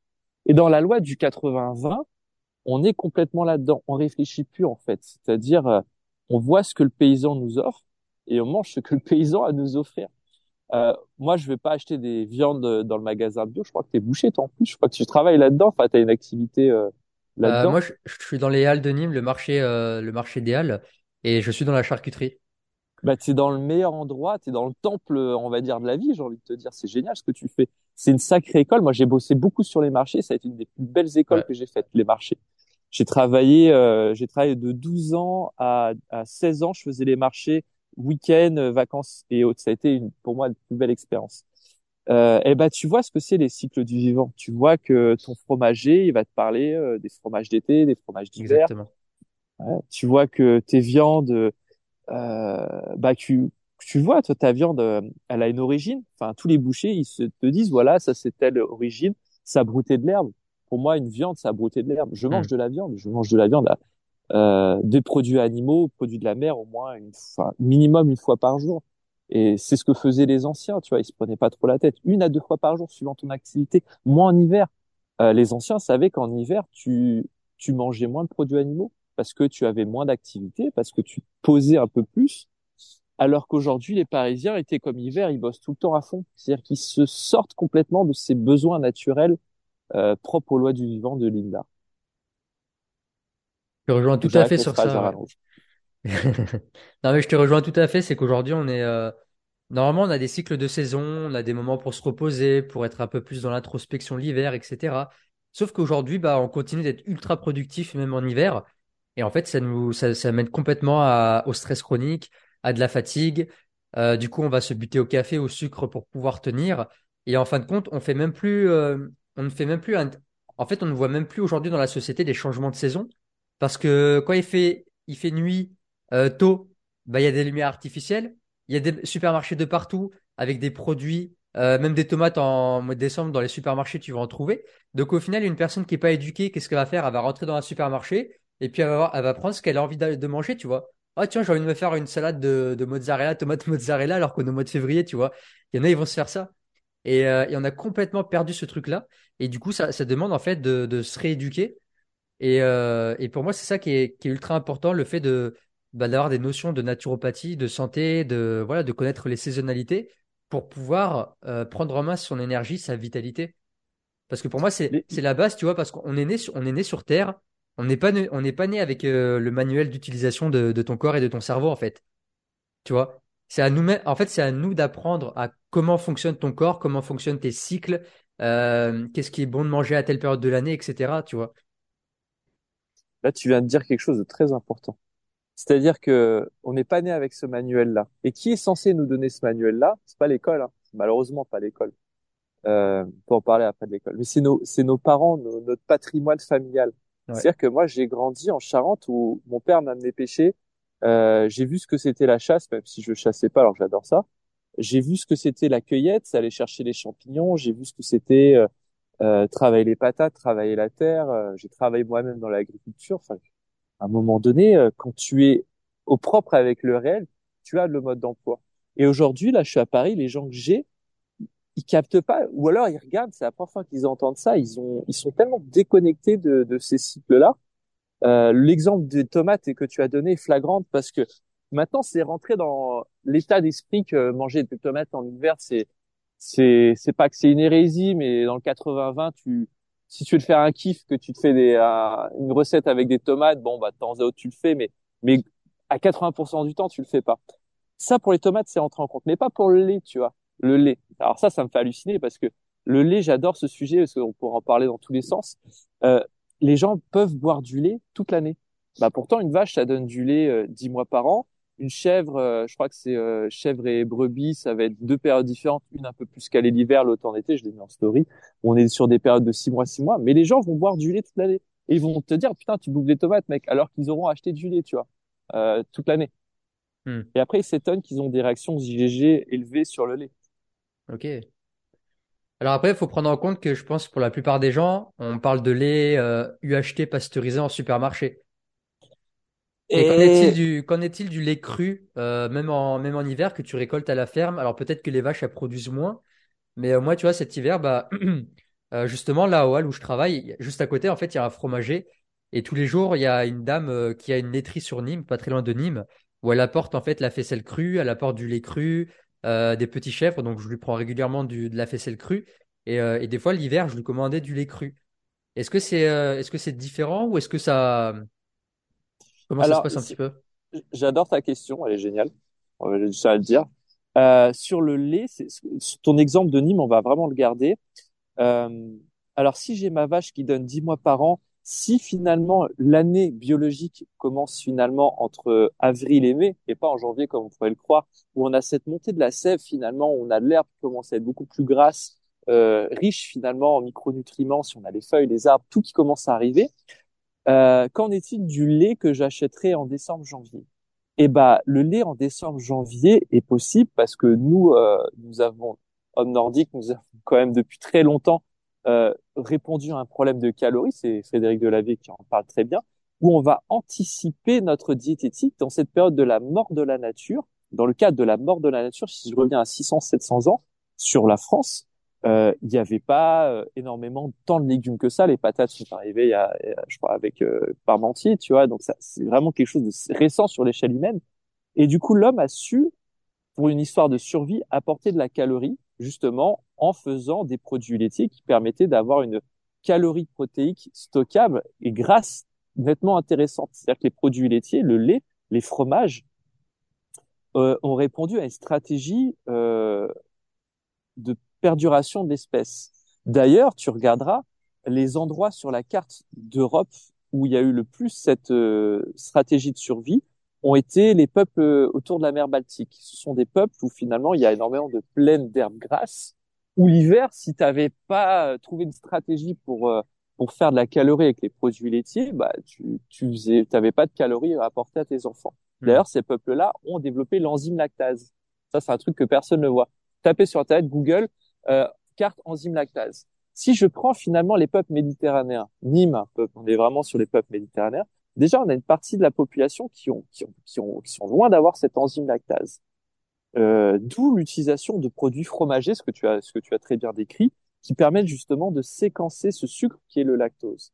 Et dans la loi du 80-20, on est complètement là-dedans. On réfléchit plus en fait. C'est-à-dire, euh, on voit ce que le paysan nous offre et on mange ce que le paysan a à nous offrir. Euh, moi, je vais pas acheter des viandes dans le magasin bio. Je crois que tu es bouché, toi en plus. Je crois que tu travailles là-dedans. Enfin, tu as une activité euh, là-dedans. moi, je, suis dans les halles de Nîmes, le marché, le marché des halles, et je suis dans la charcuterie. Bah, tu es dans le meilleur endroit, tu es dans le temple, on va dire, de la vie, j'ai envie de te dire. C'est génial ce que tu fais. C'est une sacrée école. Moi, j'ai bossé beaucoup sur les marchés. Ça a été une des plus belles écoles que j'ai faites, les marchés. J'ai travaillé, euh, j'ai travaillé de 12 ans à, à 16 ans. Je faisais les marchés week-end, vacances et autres. Ça a été une, pour moi une plus belle expérience. Euh, et ben tu vois ce que c'est les cycles du vivant. Tu vois que ton fromager, il va te parler euh, des fromages d'été, des fromages d'hiver. Ouais, tu vois que tes viandes, euh, bah tu tu vois, toi ta viande, euh, elle a une origine. Enfin, tous les bouchers, ils se te disent voilà, ça c'est telle origine, ça broutait de l'herbe pour moi, une viande, ça a brouté de l'herbe. Je mange mm. de la viande, je mange de la viande, euh, des produits animaux, produits de la mer, au moins une fois, minimum une fois par jour. Et c'est ce que faisaient les anciens, tu vois, ils se prenaient pas trop la tête. Une à deux fois par jour, suivant ton activité. Moins en hiver. Euh, les anciens savaient qu'en hiver, tu, tu mangeais moins de produits animaux parce que tu avais moins d'activité, parce que tu posais un peu plus. Alors qu'aujourd'hui, les Parisiens étaient comme hiver, ils bossent tout le temps à fond. C'est-à-dire qu'ils se sortent complètement de ces besoins naturels euh, propre aux lois du vivant de Linda. Je te rejoins tout à fait sur ça. non mais je te rejoins tout à fait, c'est qu'aujourd'hui on est euh, normalement on a des cycles de saison, on a des moments pour se reposer, pour être un peu plus dans l'introspection l'hiver, etc. Sauf qu'aujourd'hui bah on continue d'être ultra productif même en hiver et en fait ça nous ça, ça mène complètement à, au stress chronique, à de la fatigue. Euh, du coup on va se buter au café, au sucre pour pouvoir tenir et en fin de compte on fait même plus on ne fait même plus en fait, on ne voit même plus aujourd'hui dans la société des changements de saison parce que quand il fait, il fait nuit euh, tôt, bah, il y a des lumières artificielles, il y a des supermarchés de partout avec des produits, euh, même des tomates en mois de décembre dans les supermarchés, tu vas en trouver. Donc au final, une personne qui est pas éduquée, qu'est-ce qu'elle va faire? Elle va rentrer dans un supermarché et puis elle va, elle va prendre ce qu'elle a envie de, manger, tu vois. Ah tiens, j'ai envie de me faire une salade de, de mozzarella, tomate mozzarella, alors qu'on est au mois de février, tu vois. Il y en a, ils vont se faire ça. Et, euh, et, on a complètement perdu ce truc-là. Et du coup, ça, ça demande en fait de, de se rééduquer. Et, euh, et pour moi, c'est ça qui est, qui est, ultra important, le fait de bah, d'avoir des notions de naturopathie, de santé, de voilà, de connaître les saisonnalités pour pouvoir euh, prendre en main son énergie, sa vitalité. Parce que pour moi, c'est la base, tu vois, parce qu'on est né on est né sur Terre. On n'est pas on n'est pas né avec euh, le manuel d'utilisation de, de ton corps et de ton cerveau en fait. Tu vois, c'est à nous en fait, c'est à nous d'apprendre à comment fonctionne ton corps, comment fonctionnent tes cycles, euh, qu'est-ce qui est bon de manger à telle période de l'année, etc. Tu vois. Là, tu viens de dire quelque chose de très important. C'est-à-dire que on n'est pas né avec ce manuel-là. Et qui est censé nous donner ce manuel-là? C'est pas l'école, hein. malheureusement pas l'école. Euh, pour en parler après de l'école. Mais c'est nos, c'est nos parents, notre patrimoine familial. C'est-à-dire que moi, j'ai grandi en Charente où mon père m'a amené pêcher. Euh, j'ai vu ce que c'était la chasse, même si je chassais pas, alors j'adore ça. J'ai vu ce que c'était la cueillette, aller chercher les champignons. J'ai vu ce que c'était euh, euh, travailler les patates, travailler la terre. Euh, j'ai travaillé moi-même dans l'agriculture. Enfin, à un moment donné, euh, quand tu es au propre avec le réel, tu as le mode d'emploi. Et aujourd'hui, là, je suis à Paris, les gens que j'ai, ils captent pas, ou alors ils regardent, c'est la première fois qu'ils entendent ça, ils ont, ils sont tellement déconnectés de, de ces cycles-là. Euh, L'exemple des tomates que tu as donné est flagrante parce que Maintenant, c'est rentré dans l'état d'esprit que manger des tomates en hiver, c'est c'est c'est pas que c'est une hérésie, mais dans le 80-20, tu si tu veux te faire un kiff, que tu te fais des, une recette avec des tomates, bon, bah, de temps à autre, tu le fais, mais, mais à 80% du temps, tu le fais pas. Ça, pour les tomates, c'est entré en compte, mais pas pour le lait, tu vois. Le lait. Alors ça, ça me fait halluciner parce que le lait, j'adore ce sujet parce qu'on pourra en parler dans tous les sens. Euh, les gens peuvent boire du lait toute l'année. Bah pourtant, une vache, ça donne du lait euh, dix mois par an. Une chèvre, euh, je crois que c'est euh, chèvre et brebis, ça va être deux périodes différentes, une un peu plus calée l'hiver, l'autre en été. Je l'ai mis en story. On est sur des périodes de six mois, six mois, mais les gens vont boire du lait toute l'année. Et ils vont te dire, putain, tu bouffes des tomates, mec, alors qu'ils auront acheté du lait, tu vois, toute l'année. Hmm. Et après, ils s'étonnent qu'ils ont des réactions IgG élevées sur le lait. Ok. Alors après, il faut prendre en compte que je pense pour la plupart des gens, on parle de lait UHT pasteurisé en supermarché. Et, qu'en est-il du, qu'en est-il du lait cru, euh, même en, même en hiver, que tu récoltes à la ferme? Alors peut-être que les vaches, elles produisent moins, mais euh, moi, tu vois, cet hiver, bah, euh, justement, là au Hall où je travaille, juste à côté, en fait, il y a un fromager, et tous les jours, il y a une dame qui a une laiterie sur Nîmes, pas très loin de Nîmes, où elle apporte en fait la faisselle crue, elle apporte du lait cru, des petits chèvres, donc je lui prends régulièrement du, de la faisselle crue, et, et des fois l'hiver, je lui commandais du lait cru. Est-ce que c'est, est-ce que c'est différent ou est-ce que ça Comment ça se passe un petit peu? J'adore ta question, elle est géniale. J'ai ça à le dire. Euh, sur le lait, ton exemple de Nîmes, on va vraiment le garder. Euh, alors, si j'ai ma vache qui donne 10 mois par an, si finalement l'année biologique commence finalement entre avril et mai, et pas en janvier comme on pourrait le croire, où on a cette montée de la sève finalement, où on a de l'herbe qui commence à être beaucoup plus grasse, euh, riche finalement en micronutriments, si on a les feuilles, les arbres, tout qui commence à arriver, euh, qu'en est-il du lait que j'achèterai en décembre-janvier Eh ben, le lait en décembre-janvier est possible parce que nous, euh, nous avons, hommes nordiques, nous avons quand même depuis très longtemps euh, répondu à un problème de calories. C'est Frédéric Delavier qui en parle très bien, où on va anticiper notre diététique dans cette période de la mort de la nature. Dans le cadre de la mort de la nature, si je reviens à 600-700 ans sur la France, il n'y avait pas euh, énormément tant de légumes que ça. Les patates sont arrivées, il y je crois, avec euh, Parmentier, tu vois. Donc c'est vraiment quelque chose de récent sur l'échelle humaine. Et du coup, l'homme a su, pour une histoire de survie, apporter de la calorie, justement, en faisant des produits laitiers qui permettaient d'avoir une calorie protéique stockable et grasse nettement intéressante. C'est-à-dire que les produits laitiers, le lait, les fromages, euh, ont répondu à une stratégie euh, de perduration de l'espèce. D'ailleurs, tu regarderas les endroits sur la carte d'Europe où il y a eu le plus cette euh, stratégie de survie ont été les peuples euh, autour de la mer Baltique. Ce sont des peuples où finalement il y a énormément de plaines d'herbes grasses, où l'hiver, si tu n'avais pas euh, trouvé une stratégie pour pour faire de la calorie avec les produits laitiers, bah tu tu faisais, t'avais pas de calories à apporter à tes enfants. Mmh. D'ailleurs, ces peuples-là ont développé l'enzyme lactase. Ça, c'est un truc que personne ne voit. Tapez sur Internet, Google, euh, carte enzyme lactase. Si je prends finalement les peuples méditerranéens, Nîmes, on est vraiment sur les peuples méditerranéens, déjà on a une partie de la population qui ont qui, ont, qui, ont, qui sont loin d'avoir cette enzyme lactase. Euh, D'où l'utilisation de produits fromagers, ce que tu as ce que tu as très bien décrit, qui permettent justement de séquencer ce sucre qui est le lactose.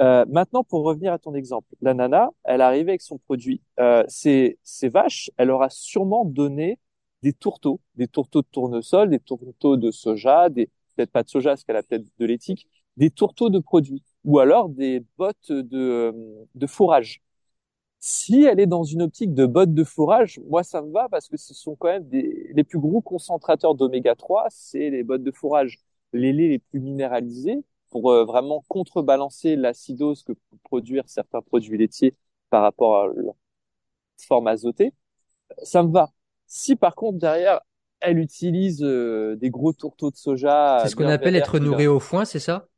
Euh, maintenant, pour revenir à ton exemple, la nana, elle arrivait avec son produit. Euh, ces vaches, elle aura sûrement donné des tourteaux, des tourteaux de tournesol, des tourteaux de soja, des peut-être pas de soja parce qu'elle a peut-être de l'éthique, des tourteaux de produits ou alors des bottes de, euh, de fourrage. Si elle est dans une optique de bottes de fourrage, moi ça me va parce que ce sont quand même des, les plus gros concentrateurs d'oméga 3, c'est les bottes de fourrage, les laits les plus minéralisés pour euh, vraiment contrebalancer l'acidose que peuvent produire certains produits laitiers par rapport à leur forme azotée. Ça me va. Si par contre derrière elle utilise euh, des gros tourteaux de soja, c'est ce qu'on appelle être nourri au foin, c'est ça?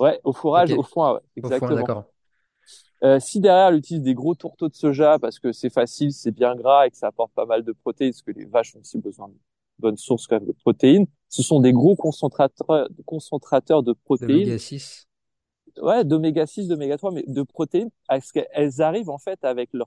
Ouais, au fourrage, au foin, ouais, exactement. d'accord. Euh, si derrière elle utilise des gros tourteaux de soja parce que c'est facile, c'est bien gras et que ça apporte pas mal de protéines, parce que les vaches ont aussi besoin de bonnes sources quand même de protéines, ce sont des gros concentrateurs, concentrateurs de protéines. D'oméga 6. Ouais, d'oméga 6, d'oméga 3, mais de protéines, parce qu'elles arrivent en fait avec leur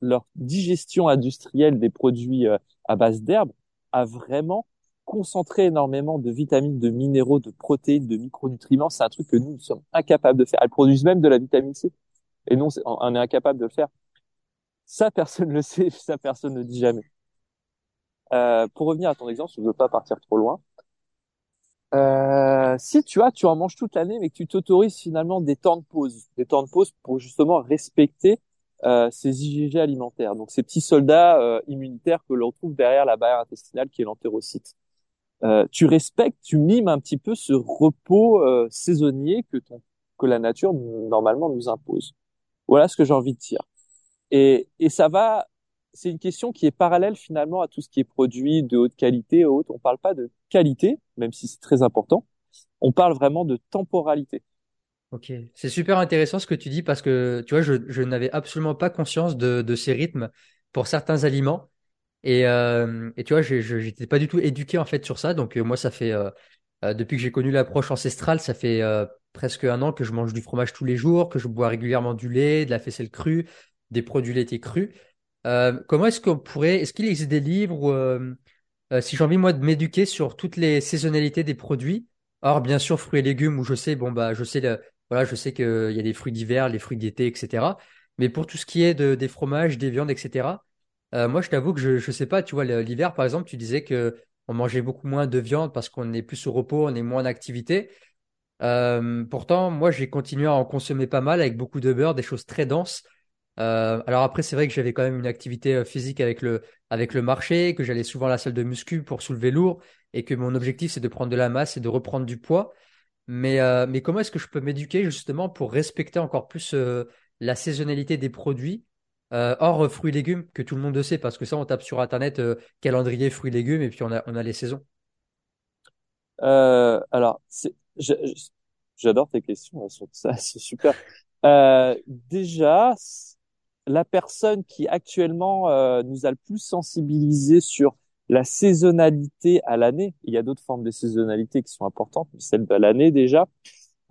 leur digestion industrielle des produits euh, à base d'herbe a vraiment concentré énormément de vitamines, de minéraux, de protéines, de micronutriments. C'est un truc que nous, sommes incapables de faire. Elles produisent même de la vitamine C. Et non, on est incapable de le faire. Ça, personne ne le sait. Ça, personne ne dit jamais. Euh, pour revenir à ton exemple, je ne veux pas partir trop loin. Euh, si tu as, tu en manges toute l'année, mais que tu t'autorises finalement des temps de pause, des temps de pause pour justement respecter euh, ces IgG alimentaires, donc ces petits soldats euh, immunitaires que l'on trouve derrière la barrière intestinale qui est l'entérocyte. Euh, tu respectes, tu mimes un petit peu ce repos euh, saisonnier que ton que la nature normalement nous impose. Voilà ce que j'ai envie de dire. Et, et ça va, c'est une question qui est parallèle finalement à tout ce qui est produit de haute qualité. Haute. On parle pas de qualité, même si c'est très important. On parle vraiment de temporalité. Ok, c'est super intéressant ce que tu dis parce que tu vois, je, n'avais absolument pas conscience de, ces rythmes pour certains aliments. Et, euh, et tu vois, je n'étais pas du tout éduqué en fait sur ça. Donc euh, moi, ça fait euh, depuis que j'ai connu l'approche ancestrale, ça fait presque un an que je mange du fromage tous les jours, que je bois régulièrement du lait, de la faisselle crue, des produits laitiers crus. Comment est-ce qu'on pourrait, est-ce qu'il existe des livres euh, si j'ai envie moi de m'éduquer sur toutes les saisonnalités des produits, or bien sûr fruits et légumes où je sais, bon bah je sais le, je sais qu'il y a des fruits d'hiver, les fruits d'été, etc. Mais pour tout ce qui est de, des fromages, des viandes, etc. Euh, moi je t'avoue que je je sais pas, tu vois l'hiver par exemple, tu disais que on mangeait beaucoup moins de viande parce qu'on est plus au repos, on est moins en activité. Euh, pourtant, moi, j'ai continué à en consommer pas mal avec beaucoup de beurre, des choses très denses. Euh, alors après, c'est vrai que j'avais quand même une activité physique avec le, avec le marché, que j'allais souvent à la salle de muscu pour soulever lourd et que mon objectif, c'est de prendre de la masse et de reprendre du poids. Mais, euh, mais comment est-ce que je peux m'éduquer justement pour respecter encore plus euh, la saisonnalité des produits, euh, hors fruits et légumes, que tout le monde sait, parce que ça, on tape sur Internet calendrier fruits et légumes et puis on a, on a les saisons. alors, c'est, j'adore tes questions sur ça, c'est super. déjà, la personne qui actuellement euh, nous a le plus sensibilisé sur la saisonnalité à l'année, il y a d'autres formes de saisonnalité qui sont importantes, mais celle de l'année déjà,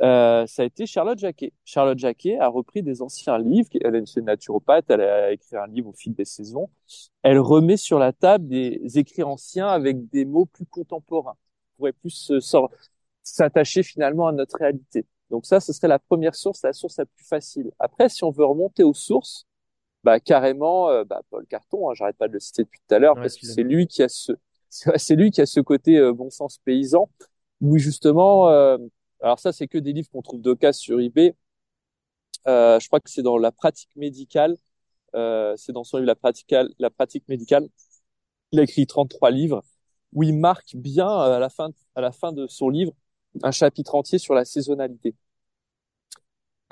euh, ça a été Charlotte Jacquet. Charlotte Jacquet a repris des anciens livres, elle est une naturopathe, elle a écrit un livre au fil des saisons, elle remet sur la table des écrits anciens avec des mots plus contemporains, pourrait plus s'attacher finalement à notre réalité. Donc ça, ce serait la première source, la source la plus facile. Après, si on veut remonter aux sources, bah carrément euh, bah, Paul Carton, hein, j'arrête pas de le citer depuis tout à l'heure parce que c'est lui qui a ce c'est lui qui a ce côté euh, bon sens paysan où justement euh, alors ça c'est que des livres qu'on trouve d'occasion sur eBay. je crois que c'est dans la pratique médicale, c'est dans son livre la pratique la pratique médicale. Il a écrit 33 livres où il marque bien à la fin à la fin de son livre un chapitre entier sur la saisonnalité.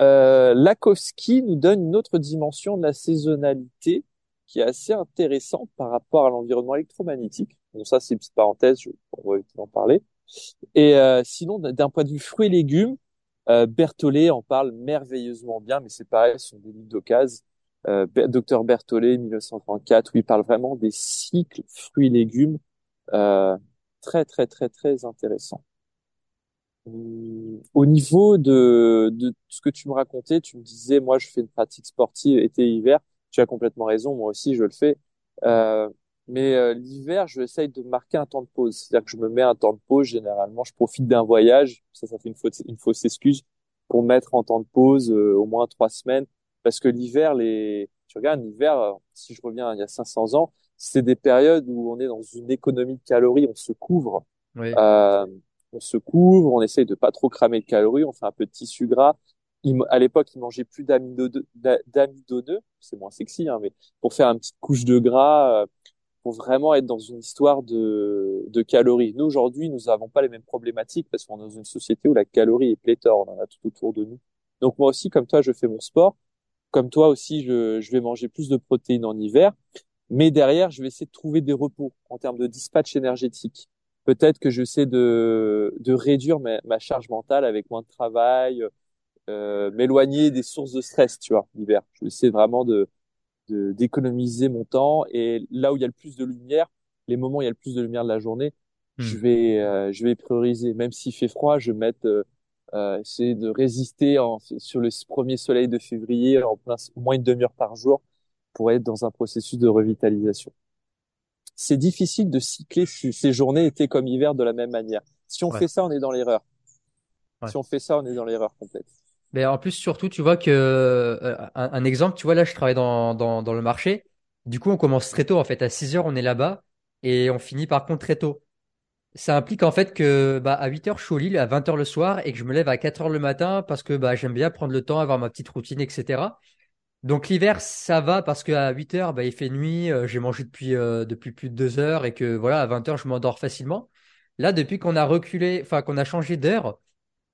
Euh, Lakowski nous donne une autre dimension de la saisonnalité qui est assez intéressante par rapport à l'environnement électromagnétique. Donc ça, c'est une petite parenthèse, je, va en parler. Et euh, sinon, d'un point de vue fruits et légumes, euh, Berthollet en parle merveilleusement bien, mais c'est pareil, ce sont des d'occasion. Euh, Docteur Berthollet, 1934, où il parle vraiment des cycles fruits et légumes, euh, très très très très intéressant. Au niveau de, de ce que tu me racontais, tu me disais, moi, je fais une pratique sportive été-hiver. Tu as complètement raison, moi aussi, je le fais. Euh, mais euh, l'hiver, je essaye de marquer un temps de pause. C'est-à-dire que je me mets un temps de pause. Généralement, je profite d'un voyage. Ça, ça fait une fausse, une fausse excuse pour mettre en temps de pause euh, au moins trois semaines. Parce que l'hiver, les, tu regardes l'hiver, euh, si je reviens il y a 500 ans, c'est des périodes où on est dans une économie de calories, on se couvre. Oui. Euh, on se couvre, on essaye de pas trop cramer de calories, on fait un peu de tissu gras. à l'époque, ils mangeaient plus d'amidoneux, c'est moins sexy, hein, mais pour faire une petite couche de gras, euh, pour vraiment être dans une histoire de, de calories. Nous, aujourd'hui, nous n'avons pas les mêmes problématiques parce qu'on est dans une société où la calorie est pléthore, on en a tout autour de nous. Donc moi aussi, comme toi, je fais mon sport. Comme toi aussi, je, je vais manger plus de protéines en hiver. Mais derrière, je vais essayer de trouver des repos en termes de dispatch énergétique peut-être que j'essaie de, de réduire ma, ma, charge mentale avec moins de travail, euh, m'éloigner des sources de stress, tu vois, l'hiver. Je essaie vraiment de d'économiser mon temps et là où il y a le plus de lumière, les moments où il y a le plus de lumière de la journée, hmm. je vais euh, je vais prioriser. Même s'il fait froid, je vais mettre euh, euh, essayer de résister en, sur le premier soleil de février en plein moins une demi-heure par jour pour être dans un processus de revitalisation c'est difficile de cycler ces journées été comme hiver de la même manière. Si on fait ça, on est dans l'erreur. Si on fait ça, on est dans l'erreur complète. Mais en plus, surtout, tu vois que euh, un, exemple, tu vois là, je travaille dans, dans, dans le marché. Du coup, on commence très tôt. En fait, à 6 heures, on est là-bas et on finit par contre très tôt. ça implique en fait que bah, à 8 heures, je suis au lit, à 20 heures le soir et que je me lève à 4 heures le matin parce que bah, j'aime bien prendre le temps, avoir ma petite routine, etc. Donc l'hiver, ça va parce qu'à 8 heures, bah, il fait nuit, euh, j'ai mangé depuis, euh, depuis plus de 2 heures et que voilà, à 20 heures, je m'endors facilement. Là, depuis qu'on a reculé, enfin qu'on a changé d'heure,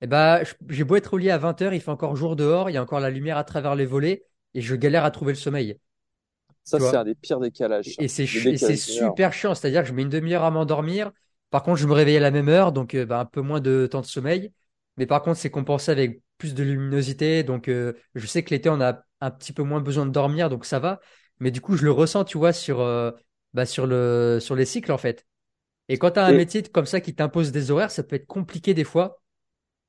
eh bah, j'ai beau être au lit à 20 heures, il fait encore jour dehors, il y a encore la lumière à travers les volets et je galère à trouver le sommeil. Ça, c'est un des pires décalages. Et, et c'est super chiant, c'est-à-dire que je mets une demi-heure à m'endormir. Par contre, je me réveille à la même heure, donc euh, bah, un peu moins de temps de sommeil. Mais par contre, c'est compensé avec plus de luminosité. Donc, je sais que l'été, on a un petit peu moins besoin de dormir, donc ça va. Mais du coup, je le ressens, tu vois, sur, euh, bah, sur le, sur les cycles, en fait. Et quand tu as un métier comme ça qui t'impose des horaires, ça peut être compliqué des fois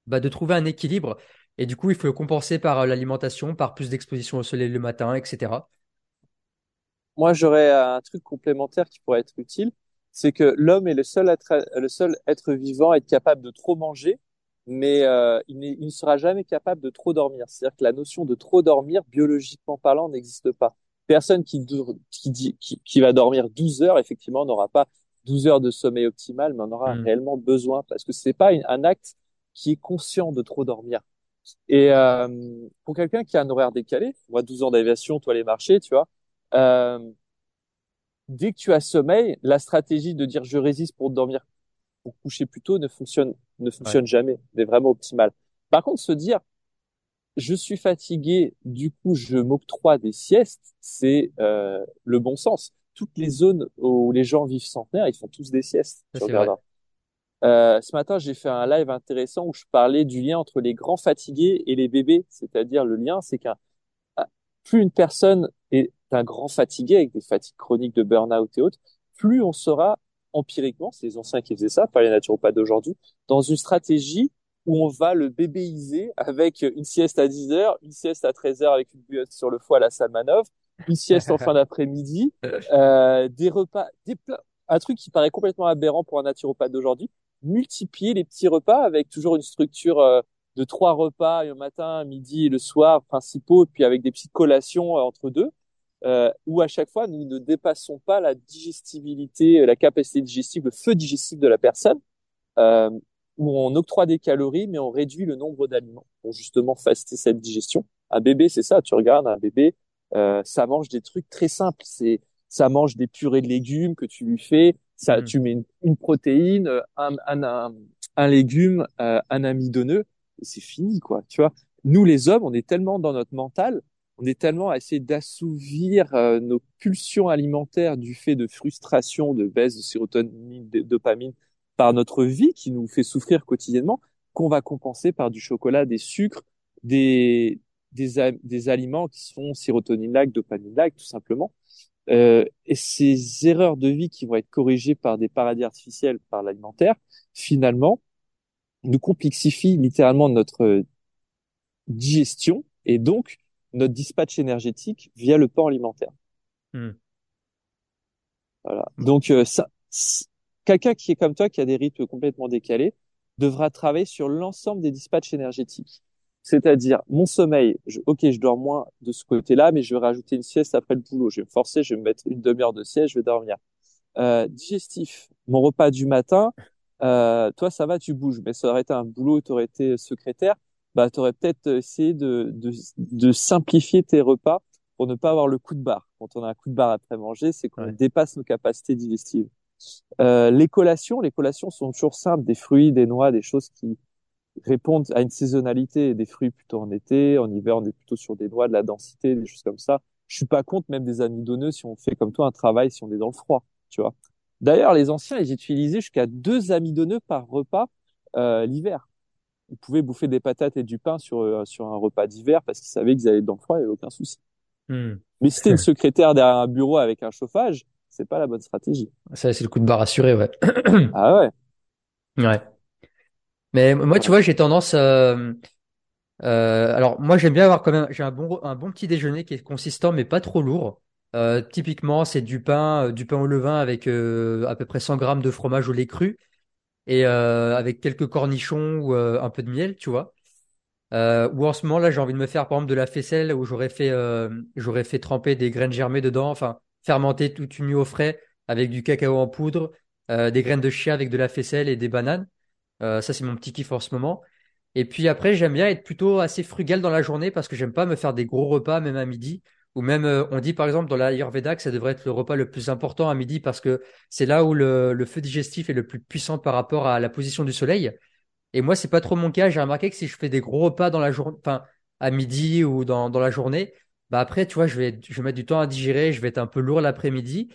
bah, de trouver un équilibre. Et du coup, il faut le compenser par euh, l'alimentation, par plus d'exposition au soleil le matin, etc. moi, j'aurais un truc complémentaire qui pourrait être utile, c'est que l'homme est le seul être, le seul être vivant à être capable de trop manger, mais euh, il, il ne sera jamais capable de trop dormir. C'est-à-dire que la notion de trop dormir, biologiquement parlant, n'existe pas. Personne qui, qui, dit, qui, qui va dormir 12 heures, effectivement, n'aura pas 12 heures de sommeil optimal, mais en aura Hmm. réellement besoin, parce que c'est pas une- un acte qui est conscient de trop dormir. Et euh, pour quelqu'un qui a un horaire décalé, moi 12 ans d'aviation, toi les marchés, tu vois, euh, dès que tu as sommeil, la stratégie de dire je résiste pour dormir, pour coucher plus tôt ne fonctionne, ne Ouais, fonctionne jamais, n'est vraiment optimal. Par contre, se dire je suis fatigué, du coup je m'octroie des siestes, c'est euh, le bon sens. Toutes les zones où les gens vivent centenaires, ils font tous des siestes, tu. Euh, ce matin, j'ai fait un live intéressant où je parlais du lien entre les grands fatigués et les bébés. C'est-à-dire, le lien, c'est qu'un, ah, plus une personne est un grand fatigué avec des fatigues chroniques de burn-out et autres, plus on sera empiriquement, c'est les anciens qui faisaient ça, pas les naturopathes d'aujourd'hui, dans une stratégie où on va le bébéiser avec une sieste à 10 heures, une sieste à 13 heures avec une bouillotte sur le foie à la Salmanov, une sieste en fin d'après-midi, euh, des repas, des plats, un truc qui paraît complètement aberrant pour un naturopathe d'aujourd'hui, multiplier les petits repas avec toujours une structure euh, de trois repas, le matin, midi et le soir principaux, puis avec des petites collations euh, entre deux, euh, où à chaque fois nous ne dépassons pas la digestibilité, euh, la capacité digestive, le feu digestif de la personne, euh, où on octroie des calories, mais on réduit le nombre d'aliments pour justement faciliter cette digestion. Un bébé, c'est ça, tu regardes un bébé, euh, ça mange des trucs très simples, c'est ça mange des purées de légumes que tu lui fais, ça, Hmm. tu mets une, une protéine, euh, un, un, un, un légume, euh, un amidonneux, et c'est fini, quoi, tu vois. Nous, les hommes, on est tellement dans notre mental, on est tellement à essayer d'assouvir euh, nos pulsions alimentaires du fait de frustration, de baisse de sérotonine, de dopamine par notre vie qui nous fait souffrir quotidiennement, qu'on va compenser par du chocolat, des sucres, des, des, des aliments qui sont sérotonine-like, dopamine-like, tout simplement. Euh, et ces erreurs de vie qui vont être corrigées par des paradis artificiels, par l'alimentaire, finalement, nous complexifient littéralement notre digestion et donc notre dispatch énergétique via le pan alimentaire. Hmm. Voilà. Donc, euh, ça, quelqu'un qui est comme toi, qui a des rythmes complètement décalés, devra travailler sur l'ensemble des dispatchs énergétiques. C'est-à-dire, mon sommeil, je, ok, je dors moins de ce côté-là, mais je vais rajouter une sieste après le boulot. Je vais me forcer, je vais me mettre une demi-heure de sieste, je vais dormir. Euh, digestif, mon repas du matin, euh, toi, ça va, tu bouges, mais ça aurait été un boulot, tu aurais été secrétaire, bah, tu aurais peut-être essayé de, de, de simplifier tes repas pour ne pas avoir le coup de barre. Quand on a un coup de barre après manger, c'est qu'on Ouais. dépasse nos capacités digestives. Euh, les collations, les collations sont toujours simples, des fruits, des noix, des choses qui répondent à une saisonnalité, des fruits plutôt en été, en hiver on est plutôt sur des noix, de la densité, des choses comme ça. Je suis pas contre même des amidonneux si on fait comme toi un travail, si on est dans le froid, tu vois. D'ailleurs, les anciens, ils utilisaient jusqu'à deux amidonneux par repas euh, l'hiver. Ils pouvaient bouffer des patates et du pain sur, euh, sur un repas d'hiver parce qu'ils savaient qu'ils allaient dans le froid, il n'y avait aucun souci. Hmm. Mais si t'es une secrétaire derrière un bureau avec un chauffage, c'est pas la bonne stratégie. Ça, c'est le coup de barre assuré, ouais. Ah ouais. Ouais. Mais moi, tu vois, j'ai tendance. euh, euh, alors, moi, j'aime bien avoir quand même. J'ai un bon, un bon petit déjeuner qui est consistant, mais pas trop lourd. Euh, typiquement, c'est du pain, du pain au levain avec à peu près 100 grammes de fromage au lait cru et euh, avec quelques cornichons ou euh, un peu de miel, tu vois. Euh, ou en ce moment, là, j'ai envie de me faire, par exemple, de la faisselle où j'aurais fait, j'aurais fait tremper des graines germées dedans, enfin, fermenter toute une nuit au frais avec du cacao en poudre, des graines de chia avec de la faisselle et des bananes. ça, c'est mon petit kiff en ce moment. Et puis après, j'aime bien être plutôt assez frugal dans la journée parce que j'aime pas me faire des gros repas, même à midi. Ou même, on dit par exemple dans l'Ayurveda que ça devrait être le repas le plus important à midi parce que c'est là où le, feu digestif est le plus puissant par rapport à la position du soleil. Et moi, c'est pas trop mon cas. J'ai remarqué que si je fais des gros repas dans la journée, enfin, à midi ou dans, la journée, bah après, tu vois, je vais, je vais mettre du temps à digérer, je vais être un peu lourd l'après-midi.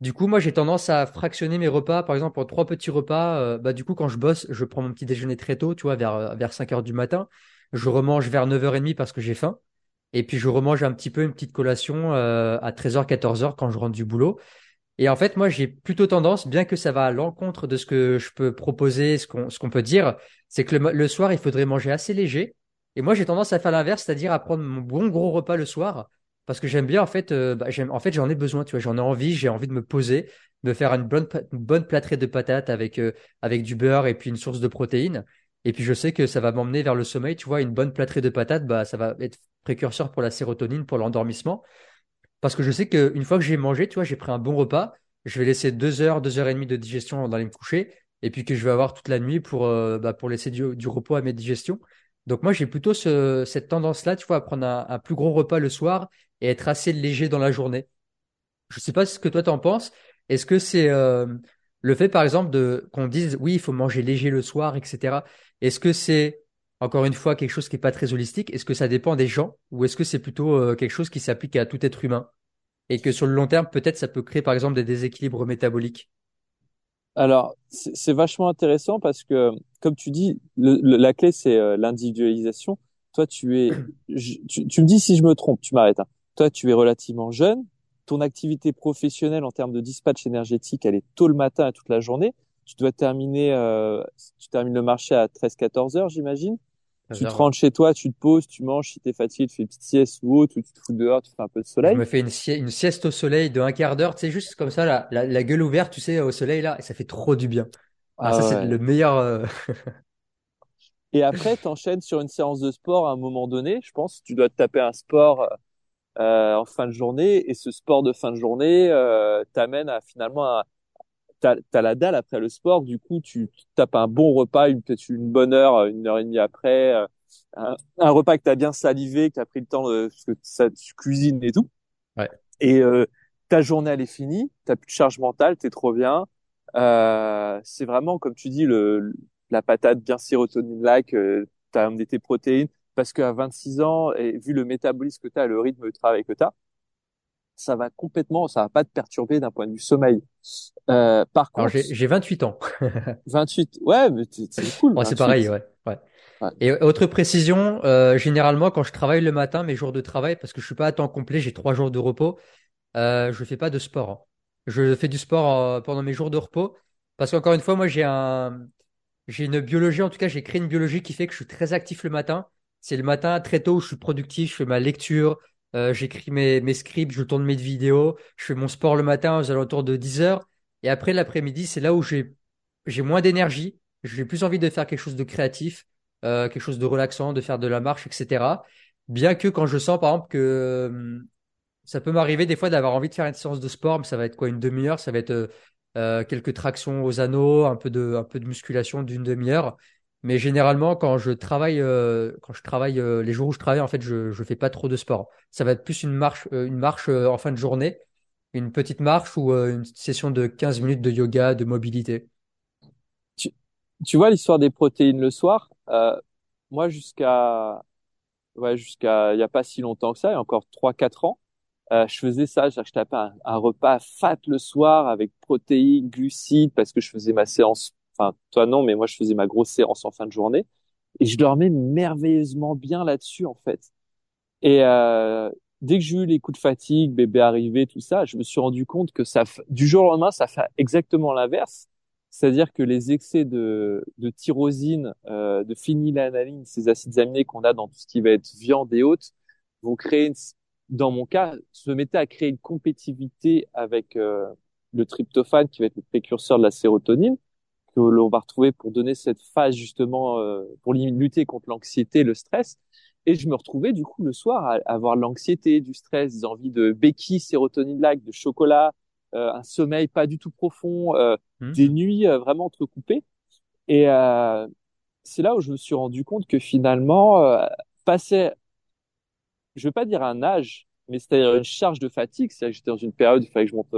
Du coup, moi, j'ai tendance à fractionner mes repas. Par exemple, en trois petits repas, euh, bah, du coup, quand je bosse, je prends mon petit déjeuner très tôt, tu vois, vers, vers 5 heures du matin. Je remange vers 9h30 parce que j'ai faim. Et puis, je remange un petit peu une petite collation euh, à 13h, 14h quand je rentre du boulot. Et en fait, moi, j'ai plutôt tendance, bien que ça va à l'encontre de ce que je peux proposer, ce qu'on qu'on peut dire, c'est que le, soir, il faudrait manger assez léger. Et moi, j'ai tendance à faire l'inverse, c'est-à-dire à prendre mon bon gros repas le soir, parce que j'aime bien, en fait, euh, bah, en fait, j'en ai besoin, tu vois, j'en ai envie, j'ai envie de me poser, de faire une bonne, une bonne plâtrée de patates avec, euh, avec du beurre et puis une source de protéines. Et puis, je sais que ça va m'emmener vers le sommeil, tu vois, une bonne plâtrée de patates, bah, ça va être précurseur pour la sérotonine, pour l'endormissement. Parce que je sais qu'une fois que j'ai mangé, tu vois, j'ai pris un bon repas, je vais laisser deux heures, deux heures et demie de digestion dans les me coucher, et puis que je vais avoir toute la nuit pour, euh, bah, pour laisser du, repos à mes digestions. Donc moi, j'ai plutôt ce, cette tendance-là, tu vois, à prendre un, plus gros repas le soir et être assez léger dans la journée. Je sais pas ce que toi t'en penses. Est-ce que c'est euh, le fait, par exemple, de qu'on dise oui, il faut manger léger le soir, etc. Est-ce que c'est encore une fois quelque chose qui est pas très holistique? Est-ce que ça dépend des gens? Ou est-ce que c'est plutôt euh, quelque chose qui s'applique à tout être humain? Et que sur le long terme, peut-être ça peut créer par exemple des déséquilibres métaboliques Alors, c'est vachement intéressant parce que, comme tu dis, la clé c'est euh, l'individualisation. Toi, tu es, tu, me dis si je me trompe, tu m'arrêtes. Hein. Toi, tu es relativement jeune. Ton activité professionnelle en termes de dispatch énergétique, elle est tôt le matin et toute la journée. Tu dois terminer, euh, tu termines le marché à 13-14 heures, j'imagine tu te rentres chez toi, tu te poses, tu manges, si t'es fatigué, tu fais une petite sieste ou autre, ou tu te fous dehors, tu fais un peu de soleil. Je me fais une, une sieste au soleil de un quart d'heure, tu sais, juste comme ça, la, la, la, gueule ouverte, tu sais, au soleil là, et ça fait trop du bien. Ah, ah ça, c'est le meilleur. Euh, et après, t'enchaînes sur une séance de sport à un moment donné. Je pense, tu dois te taper un sport euh, en fin de journée, et ce sport de fin de journée euh, t'amène à finalement à, t'as as la dalle après le sport, du coup tu, tapes un bon repas, une peut-être une bonne heure, une heure et demie après, euh, un, repas que t'as bien salivé, que t'as pris le temps de, parce que ça tu cuisines et tout. Ouais. Et euh, ta journée elle est finie, t'as plus de charge mentale, t'es trop bien. Euh, c'est vraiment comme tu dis le la patate bien sérotonine-like, euh, t'as amené tes protéines parce qu'à 26 ans et vu le métabolisme que t'as, le rythme de travail que t'as, ça va complètement, ça va pas te perturber d'un point de vue sommeil. Euh, par contre, j'ai 28 ans. 28, ouais, mais c'est cool. c'est pareil, ouais. ouais. Et autre précision, euh, généralement quand je travaille le matin, mes jours de travail, parce que je suis pas à temps complet, j'ai trois jours de repos, euh, je fais pas de sport. Hein. Je fais du sport euh, pendant mes jours de repos, parce qu'encore une fois, moi j'ai un, j'ai une biologie, en tout cas j'ai créé une biologie qui fait que je suis très actif le matin. C'est le matin très tôt où je suis productif, je fais ma lecture, euh, j'écris mes, scripts, je tourne mes vidéos, je fais mon sport le matin aux alentours de 10 heures. Et après l'après-midi, c'est là où j'ai moins d'énergie, j'ai plus envie de faire quelque chose de créatif, euh, quelque chose de relaxant, de faire de la marche, etc. Bien que quand je sens par exemple que euh, ça peut m'arriver des fois d'avoir envie de faire une séance de sport, mais ça va être quoi une demi-heure, ça va être euh, quelques tractions aux anneaux, un peu de un peu de musculation d'une demi-heure. Mais généralement, quand je travaille, euh, quand je travaille, euh, les jours où je travaille, en fait, je je fais pas trop de sport. Ça va être plus une marche, euh, une marche en fin de journée, une petite marche ou une session de 15 minutes de yoga, de mobilité. Tu, tu vois l'histoire des protéines le soir. moi, jusqu'à ouais, jusqu'à il y a pas si longtemps que ça, il y a encore trois quatre ans, je faisais ça. Je tapais un repas fat le soir avec protéines, glucides, parce que je faisais ma séance Toi non, mais moi je faisais ma grosse séance en fin de journée et je dormais merveilleusement bien là-dessus en fait. Et euh, dès que j'ai eu les coups de fatigue, bébé arrivé, tout ça, je me suis rendu compte que ça, du jour au lendemain, ça fait exactement l'inverse. C'est-à-dire que les excès de, tyrosine, euh, de phénylalanine, ces acides aminés qu'on a dans tout ce qui va être viande et autres, vont créer, dans mon cas, se mettaient à créer une compétitivité avec euh, le tryptophane, qui va être le précurseur de la sérotonine, que l'on va retrouver pour donner cette phase justement euh, pour lutter contre l'anxiété, le stress. Et je me retrouvais du coup le soir à, avoir l'anxiété, du stress, des envies de béquilles, sérotonine like, de chocolat, euh, un sommeil pas du tout profond, euh, mmh. des nuits vraiment entrecoupées. Et c'est là où je me suis rendu compte que finalement, passer, je veux pas dire un âge, mais c'est-à-dire une charge de fatigue, c'est-à-dire que j'étais dans une période où il fallait que je monte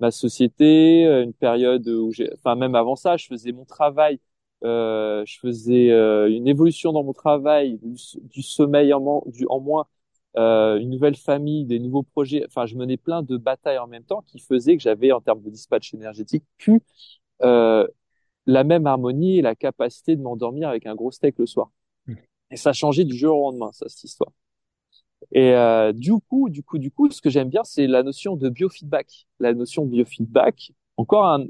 ma société, une période où j'ai, enfin même avant ça, je faisais mon travail, euh, je faisais euh, une évolution dans mon travail, du, sommeil en, du, en moins, euh, une nouvelle famille, des nouveaux projets. Enfin, je menais plein de batailles en même temps qui faisaient que j'avais, en termes de dispatch énergétique, plus euh, la même harmonie et la capacité de m'endormir avec un gros steak le soir. Mmh. Et ça a changé du jour au lendemain, ça, cette histoire. Et euh, du coup, du coup, du coup, ce que j'aime bien, c'est la notion de biofeedback. La notion de biofeedback, encore un,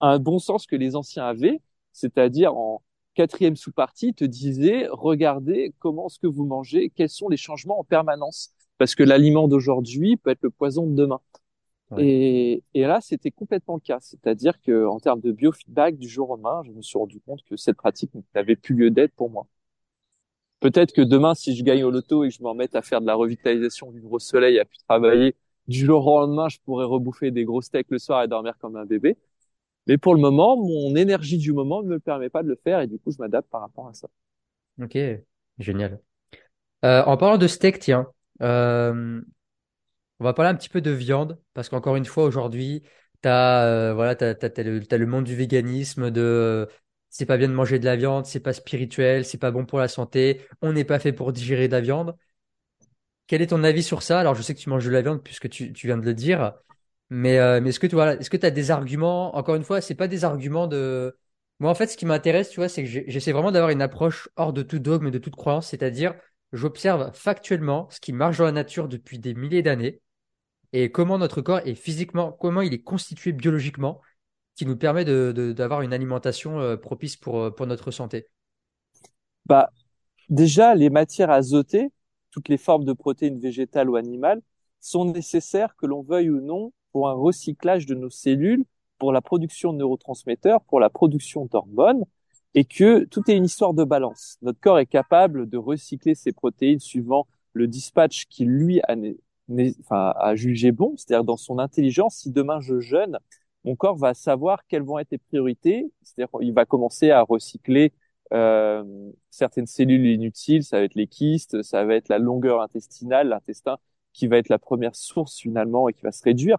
un bon sens que les anciens avaient, c'est-à-dire en quatrième sous-partie, te disait, regardez comment ce que vous mangez, quels sont les changements en permanence, parce que l'aliment d'aujourd'hui peut être le poison de demain. Et, et, là, c'était complètement le cas. C'est-à-dire que en termes de biofeedback, du jour au lendemain, je me suis rendu compte que cette pratique n'avait plus lieu d'être pour moi. Peut-être que demain, si je gagne au loto et que je me remette à faire de la revitalisation, vivre au soleil, à plus travailler, du jour au lendemain, je pourrais rebouffer des gros steaks le soir et dormir comme un bébé. Mais pour le moment, mon énergie du moment ne me permet pas de le faire et du coup, je m'adapte par rapport à ça. Ok, génial. Euh, en parlant de steak, tiens, euh, on va parler un petit peu de viande parce qu'encore une fois, aujourd'hui, tu as, euh, voilà, t'as, le, le monde du véganisme, de c'est pas bien de manger de la viande, c'est pas spirituel, c'est pas bon pour la santé, on n'est pas fait pour digérer de la viande. Quel est ton avis sur ça? Alors, je sais que tu manges de la viande puisque tu, viens de le dire. Mais, euh, mais est-ce que tu vois, est-ce que tu as des arguments? Encore une fois, c'est pas des arguments de. Moi, en fait, ce qui m'intéresse, tu vois, c'est que j'essaie vraiment d'avoir une approche hors de tout dogme et de toute croyance, c'est-à-dire, j'observe factuellement ce qui marche dans la nature depuis des milliers d'années et comment notre corps est physiquement, comment il est constitué biologiquement, qui nous permet d'avoir une alimentation euh, propice pour, euh, pour notre santé. Bah, déjà, les matières azotées, toutes les formes de protéines végétales ou animales, sont nécessaires que l'on veuille ou non pour un recyclage de nos cellules, pour la production de neurotransmetteurs, pour la production d'hormones, et que tout est une histoire de balance. Notre corps est capable de recycler ces protéines suivant le dispatch qui lui a, a jugé bon, c'est-à-dire dans son intelligence. Si demain je jeûne, mon corps va savoir quelles vont être les priorités, c'est-à-dire qu'il va commencer à recycler euh, certaines cellules inutiles, ça va être les kystes, ça va être la longueur intestinale, l'intestin qui va être la première source finalement et qui va se réduire.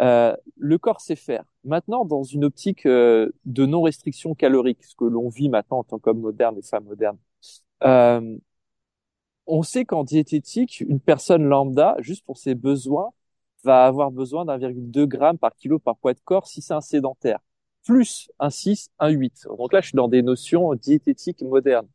Euh, le corps sait faire. Maintenant, dans une optique euh, de non-restriction calorique, ce que l'on vit maintenant en tant qu'homme moderne et femme moderne, on sait qu'en diététique, une personne lambda, juste pour ses besoins, va avoir besoin d'1,2 g par kilo par poids de corps si c'est un sédentaire, plus un 6, un 8. Donc là, je suis dans des notions diététiques modernes.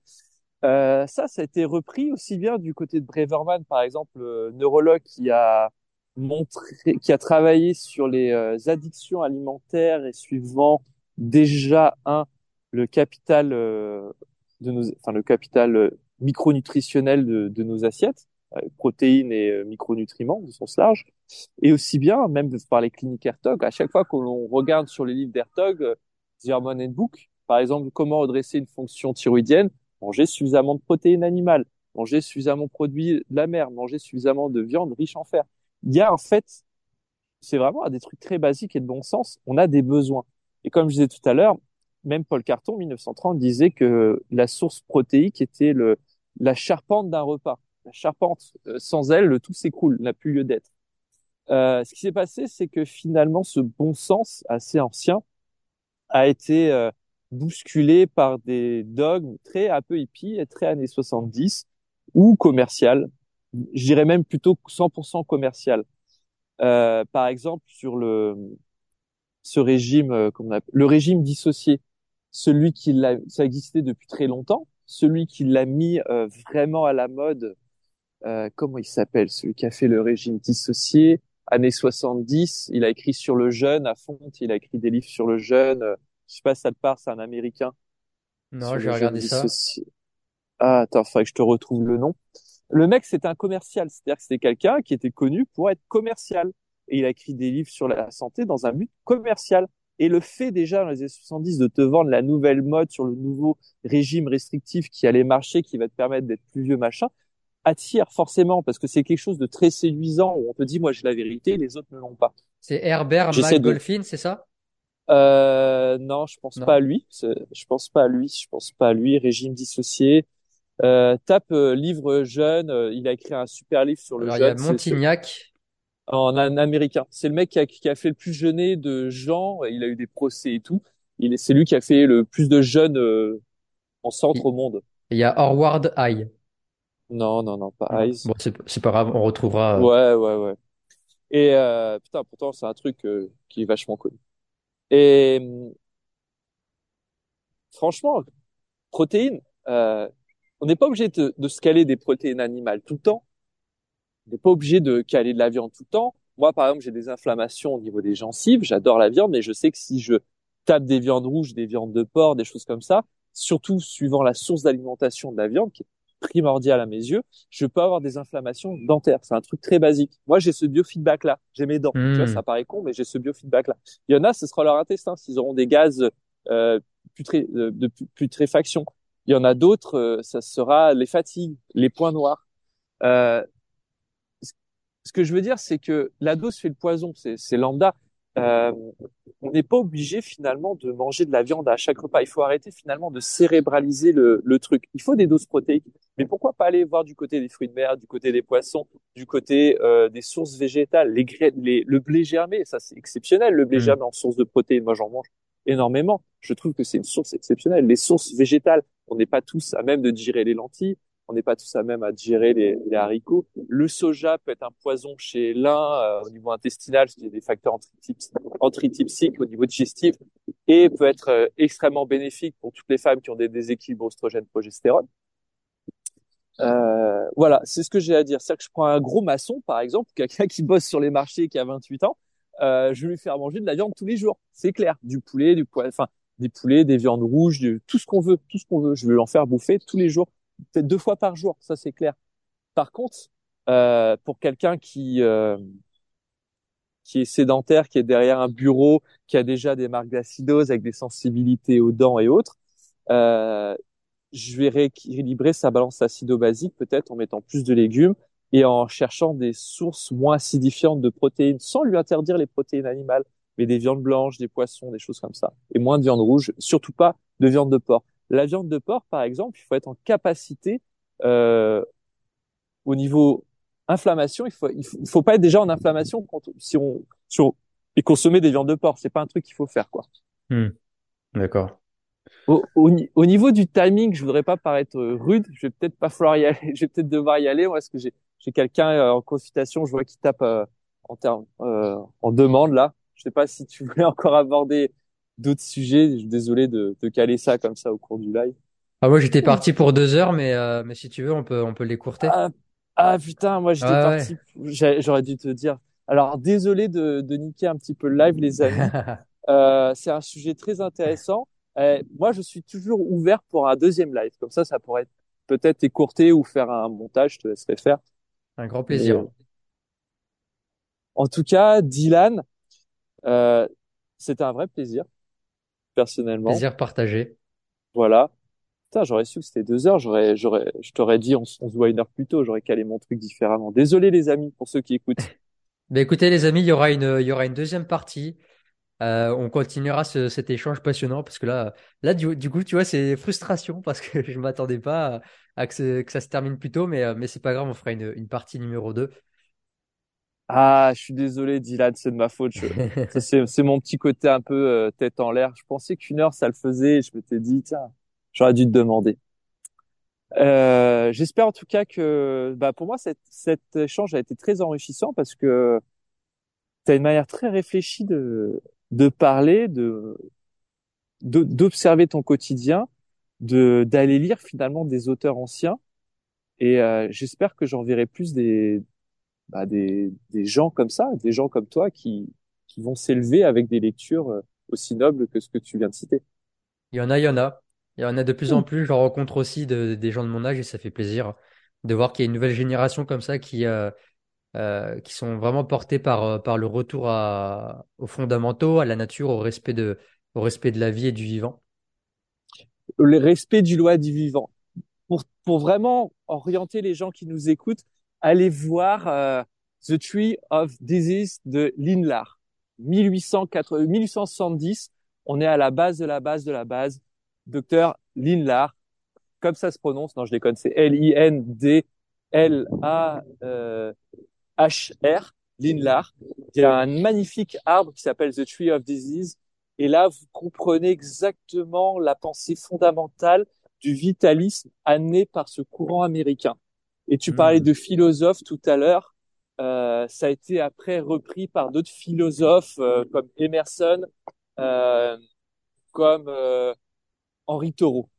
Euh, ça, ça a été repris aussi bien du côté de Breverman, par exemple, neurologue qui a montré, qui a travaillé sur les euh, addictions alimentaires et suivant déjà un le capital euh, de nos, enfin le capital euh, micronutritionnel de nos assiettes, protéines et micronutriments de sens large, et aussi bien même par les cliniques Hertog. À chaque fois que l'on regarde sur les livres d'Hertog, The Hormone and Book, par exemple, comment redresser une fonction thyroïdienne, manger suffisamment de protéines animales, manger suffisamment de produits de la mer, manger suffisamment de viande riche en fer il y a en fait, c'est vraiment des trucs très basiques et de bon sens. On a des besoins. Et comme je disais tout à l'heure, même Paul Carton, 1930, disait que la source protéique était le, la charpente d'un repas. La charpente, euh, sans elle, le tout s'écroule, n'a plus lieu d'être. Euh, ce qui s'est passé, c'est que finalement, ce bon sens assez ancien a été euh, bousculé par des dogmes très un peu hippies, très années 70 ou commerciales, je dirais même plutôt 100% commercial. Euh, par exemple, sur le ce régime, euh, le régime dissocié, celui qui l'a, ça existait depuis très longtemps, celui qui l'a mis euh, vraiment à la mode, euh, comment il s'appelle, celui qui a fait le régime dissocié, années 70, il a écrit sur le jeûne à fond, il a écrit des livres sur le jeûne, euh, je sais pas si ça te parle, c'est un américain. Non, j'ai regardé ça. Ah, attends, faudrait que je te retrouve le nom. Le mec, c'était un commercial, c'est-à-dire que c'était quelqu'un qui était connu pour être commercial. Et il a écrit des livres sur la santé dans un but commercial. Et le fait déjà dans les années 70 de te vendre la nouvelle mode sur le nouveau régime restrictif qui allait marcher, qui va te permettre d'être plus vieux, machin, attire forcément parce que c'est quelque chose de très séduisant où on te dit, moi j'ai la vérité, les autres ne l'ont pas. C'est Herbert McGolfin, c'est ça? Euh, non, je pense pas à lui. Je pense pas à lui. Je pense pas à lui. Régime dissocié. Euh, tape euh, livre jeune. Il a écrit un super livre sur le Alors, jeûne. il y a Montignac. En, américain. C'est le mec qui a, qui a fait le plus jeûner de gens. Il a eu des procès et tout. Il est, c'est lui qui a fait le plus de jeûnes euh, en centre Il au monde. il y a Howard High. Non, non, non, pas. Eyes. Bon, c'est c'est pas grave, on retrouvera. euh, Ouais, ouais, ouais. Et euh, putain, pourtant c'est un truc euh, qui est vachement connu. Et hum, franchement, protéines, euh, on n'est pas obligé de, de se caler des protéines animales tout le temps. On n'est pas obligé de caler de la viande tout le temps. Moi, par exemple, j'ai des inflammations au niveau des gencives. J'adore la viande, mais je sais que si je tape des viandes rouges, des viandes de porc, des choses comme ça, surtout suivant la source d'alimentation de la viande, qui est primordiale à mes yeux, je peux avoir des inflammations dentaires. C'est un truc très basique. Moi, j'ai ce biofeedback-là. J'ai mes dents. Tu vois, Hmm. ça paraît con, mais j'ai ce biofeedback-là. Il y en a, ce sera leur intestin. S'ils auront des gaz euh, putré- de pu- putréfaction. Il y en a d'autres, euh, ça sera les fatigues, les points noirs. Euh, ce que je veux dire, c'est que la dose fait le poison, c'est c'est lambda. Euh, on n'est pas obligé finalement de manger de la viande à chaque repas. Il faut arrêter finalement de cérébraliser le, le truc. Il faut des doses protéiques, mais pourquoi pas aller voir du côté des fruits de mer, du côté des poissons, du côté euh, des sources végétales, les graines, les, le blé germé, ça c'est exceptionnel. Le blé Hmm. germé en source de protéines, moi j'en mange énormément. Je trouve que c'est une source exceptionnelle. Les sources végétales, on n'est pas tous à même de digérer les lentilles, on n'est pas tous à même à digérer les, les haricots. Le soja peut être un poison chez l'un euh, au niveau intestinal, parce qu'il y a des facteurs antitypsiques au niveau digestif, et peut être euh, extrêmement bénéfique pour toutes les femmes qui ont des déséquilibres oestrogène-progestérone. Euh, voilà, c'est ce que j'ai à dire. C'est-à-dire que je prends un gros maçon, par exemple, quelqu'un qui bosse sur les marchés qui a 28 ans, euh, je vais lui faire manger de la viande tous les jours. C'est clair, du poulet, du poisson, enfin des poulets, des viandes rouges, du- tout ce qu'on veut, tout ce qu'on veut. Je vais l'en faire bouffer tous les jours, peut-être deux fois par jour, ça c'est clair. Par contre, euh, pour quelqu'un qui euh, qui est sédentaire, qui est derrière un bureau, qui a déjà des marques d'acidose avec des sensibilités aux dents et autres, euh, je vais rééquilibrer sa balance acido-basique peut-être en mettant plus de légumes et en cherchant des sources moins acidifiantes de protéines, sans lui interdire les protéines animales, mais des viandes blanches, des poissons, des choses comme ça, et moins de viande rouge, surtout pas de viande de porc. La viande de porc, par exemple, il faut être en capacité euh, au niveau inflammation, il faut, il faut, il faut pas être déjà en inflammation quand, si on, si on et consommer des viandes de porc, c'est pas un truc qu'il faut faire quoi. Hmm. D'accord. Au, au, au niveau du timing, je voudrais pas paraître euh, rude, je vais peut-être pas falloir y aller, je vais peut-être devoir y aller, parce que j'ai j'ai quelqu'un euh, en consultation, je vois qui tape euh, en termes euh, en demande là? Je sais pas si tu voulais encore aborder d'autres sujets. Je suis désolé de, de caler ça comme ça au cours du live. Ah, moi, j'étais parti pour deux heures, mais, euh, mais si tu veux, on peut, on peut l'écourter. Ah, ah putain, moi j'étais parti, j'aurais dû te dire. Alors désolé de, de niquer un petit peu le live, les amis. Euh, c'est un sujet très intéressant. Euh, moi, je suis toujours ouvert pour un deuxième live. Comme ça, ça pourrait être peut-être écourter ou faire un montage. Je te laisserai faire. Un grand plaisir. Mais, en tout cas, Dylan, euh, c'était un vrai plaisir, personnellement. Plaisir partagé. Voilà. Putain, j'aurais su que c'était deux heures. J'aurais, j'aurais, je t'aurais dit, on, se voit une heure plus tôt. J'aurais calé mon truc différemment. Désolé, les amis, pour ceux qui écoutent. Ben écoutez, les amis, il y aura une, il y aura une deuxième partie. Euh, on continuera ce- cet échange passionnant parce que là, là du, du coup, tu vois, c'est frustration parce que je m'attendais pas à, à que ça se termine plus tôt, mais, euh, mais c'est pas grave, on fera une, une partie numéro 2. Ah, je suis désolé, Dylan, c'est de ma faute. Je- c'est, mon petit côté un peu euh, tête en l'air. Je pensais qu'une heure, ça le faisait. Je m'étais dit, tiens, j'aurais dû te demander. Euh, j'espère en tout cas que, bah, pour moi, cet, cet échange a été très enrichissant parce que tu as une manière très réfléchie de, de parler, de, de- d'observer ton quotidien, de, d'aller lire finalement des auteurs anciens. Et euh, j'espère que j'en verrai plus des, bah, des, des gens comme ça, des gens comme toi qui, qui vont s'élever avec des lectures euh, aussi nobles que ce que tu viens de citer. Il y en a, il y en a. Il y en a de plus en plus. Je rencontre aussi de- des gens de mon âge et ça fait plaisir de voir qu'il y a une nouvelle génération comme ça qui, euh, euh, qui sont vraiment portés par, euh, par le retour à, aux fondamentaux, à la nature, au respect de, au respect de la vie et du vivant. Le respect du loi du vivant. Pour, pour vraiment orienter les gens qui nous écoutent, allez voir euh, The Tree of Disease de Linlar, 1880, 1870. On est à la base de la base de la base. Docteur Linlar, comme ça se prononce. Non, je déconne. C'est L-I-N-D-L-A-H-R. Linlar. Il y a un magnifique arbre qui s'appelle The Tree of Disease. Et là, vous comprenez exactement la pensée fondamentale du vitalisme amené par ce courant américain. Et tu parlais hmm. de philosophes tout à l'heure. Euh, ça a été après repris par d'autres philosophes euh, comme Emerson, euh, comme euh, Henri Thoreau,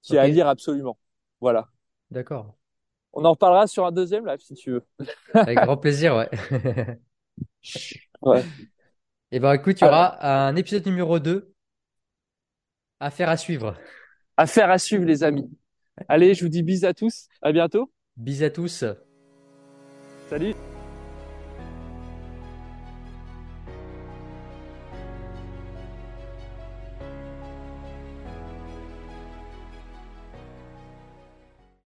qui est à lire absolument. Voilà. D'accord. On en reparlera sur un deuxième live si tu veux. Avec grand plaisir, ouais. ouais. Et eh ben écoute, il y aura un épisode numéro 2 Affaire à suivre. Affaire à suivre les amis. Allez, je vous dis bis à tous. À bientôt. Bis à tous. Salut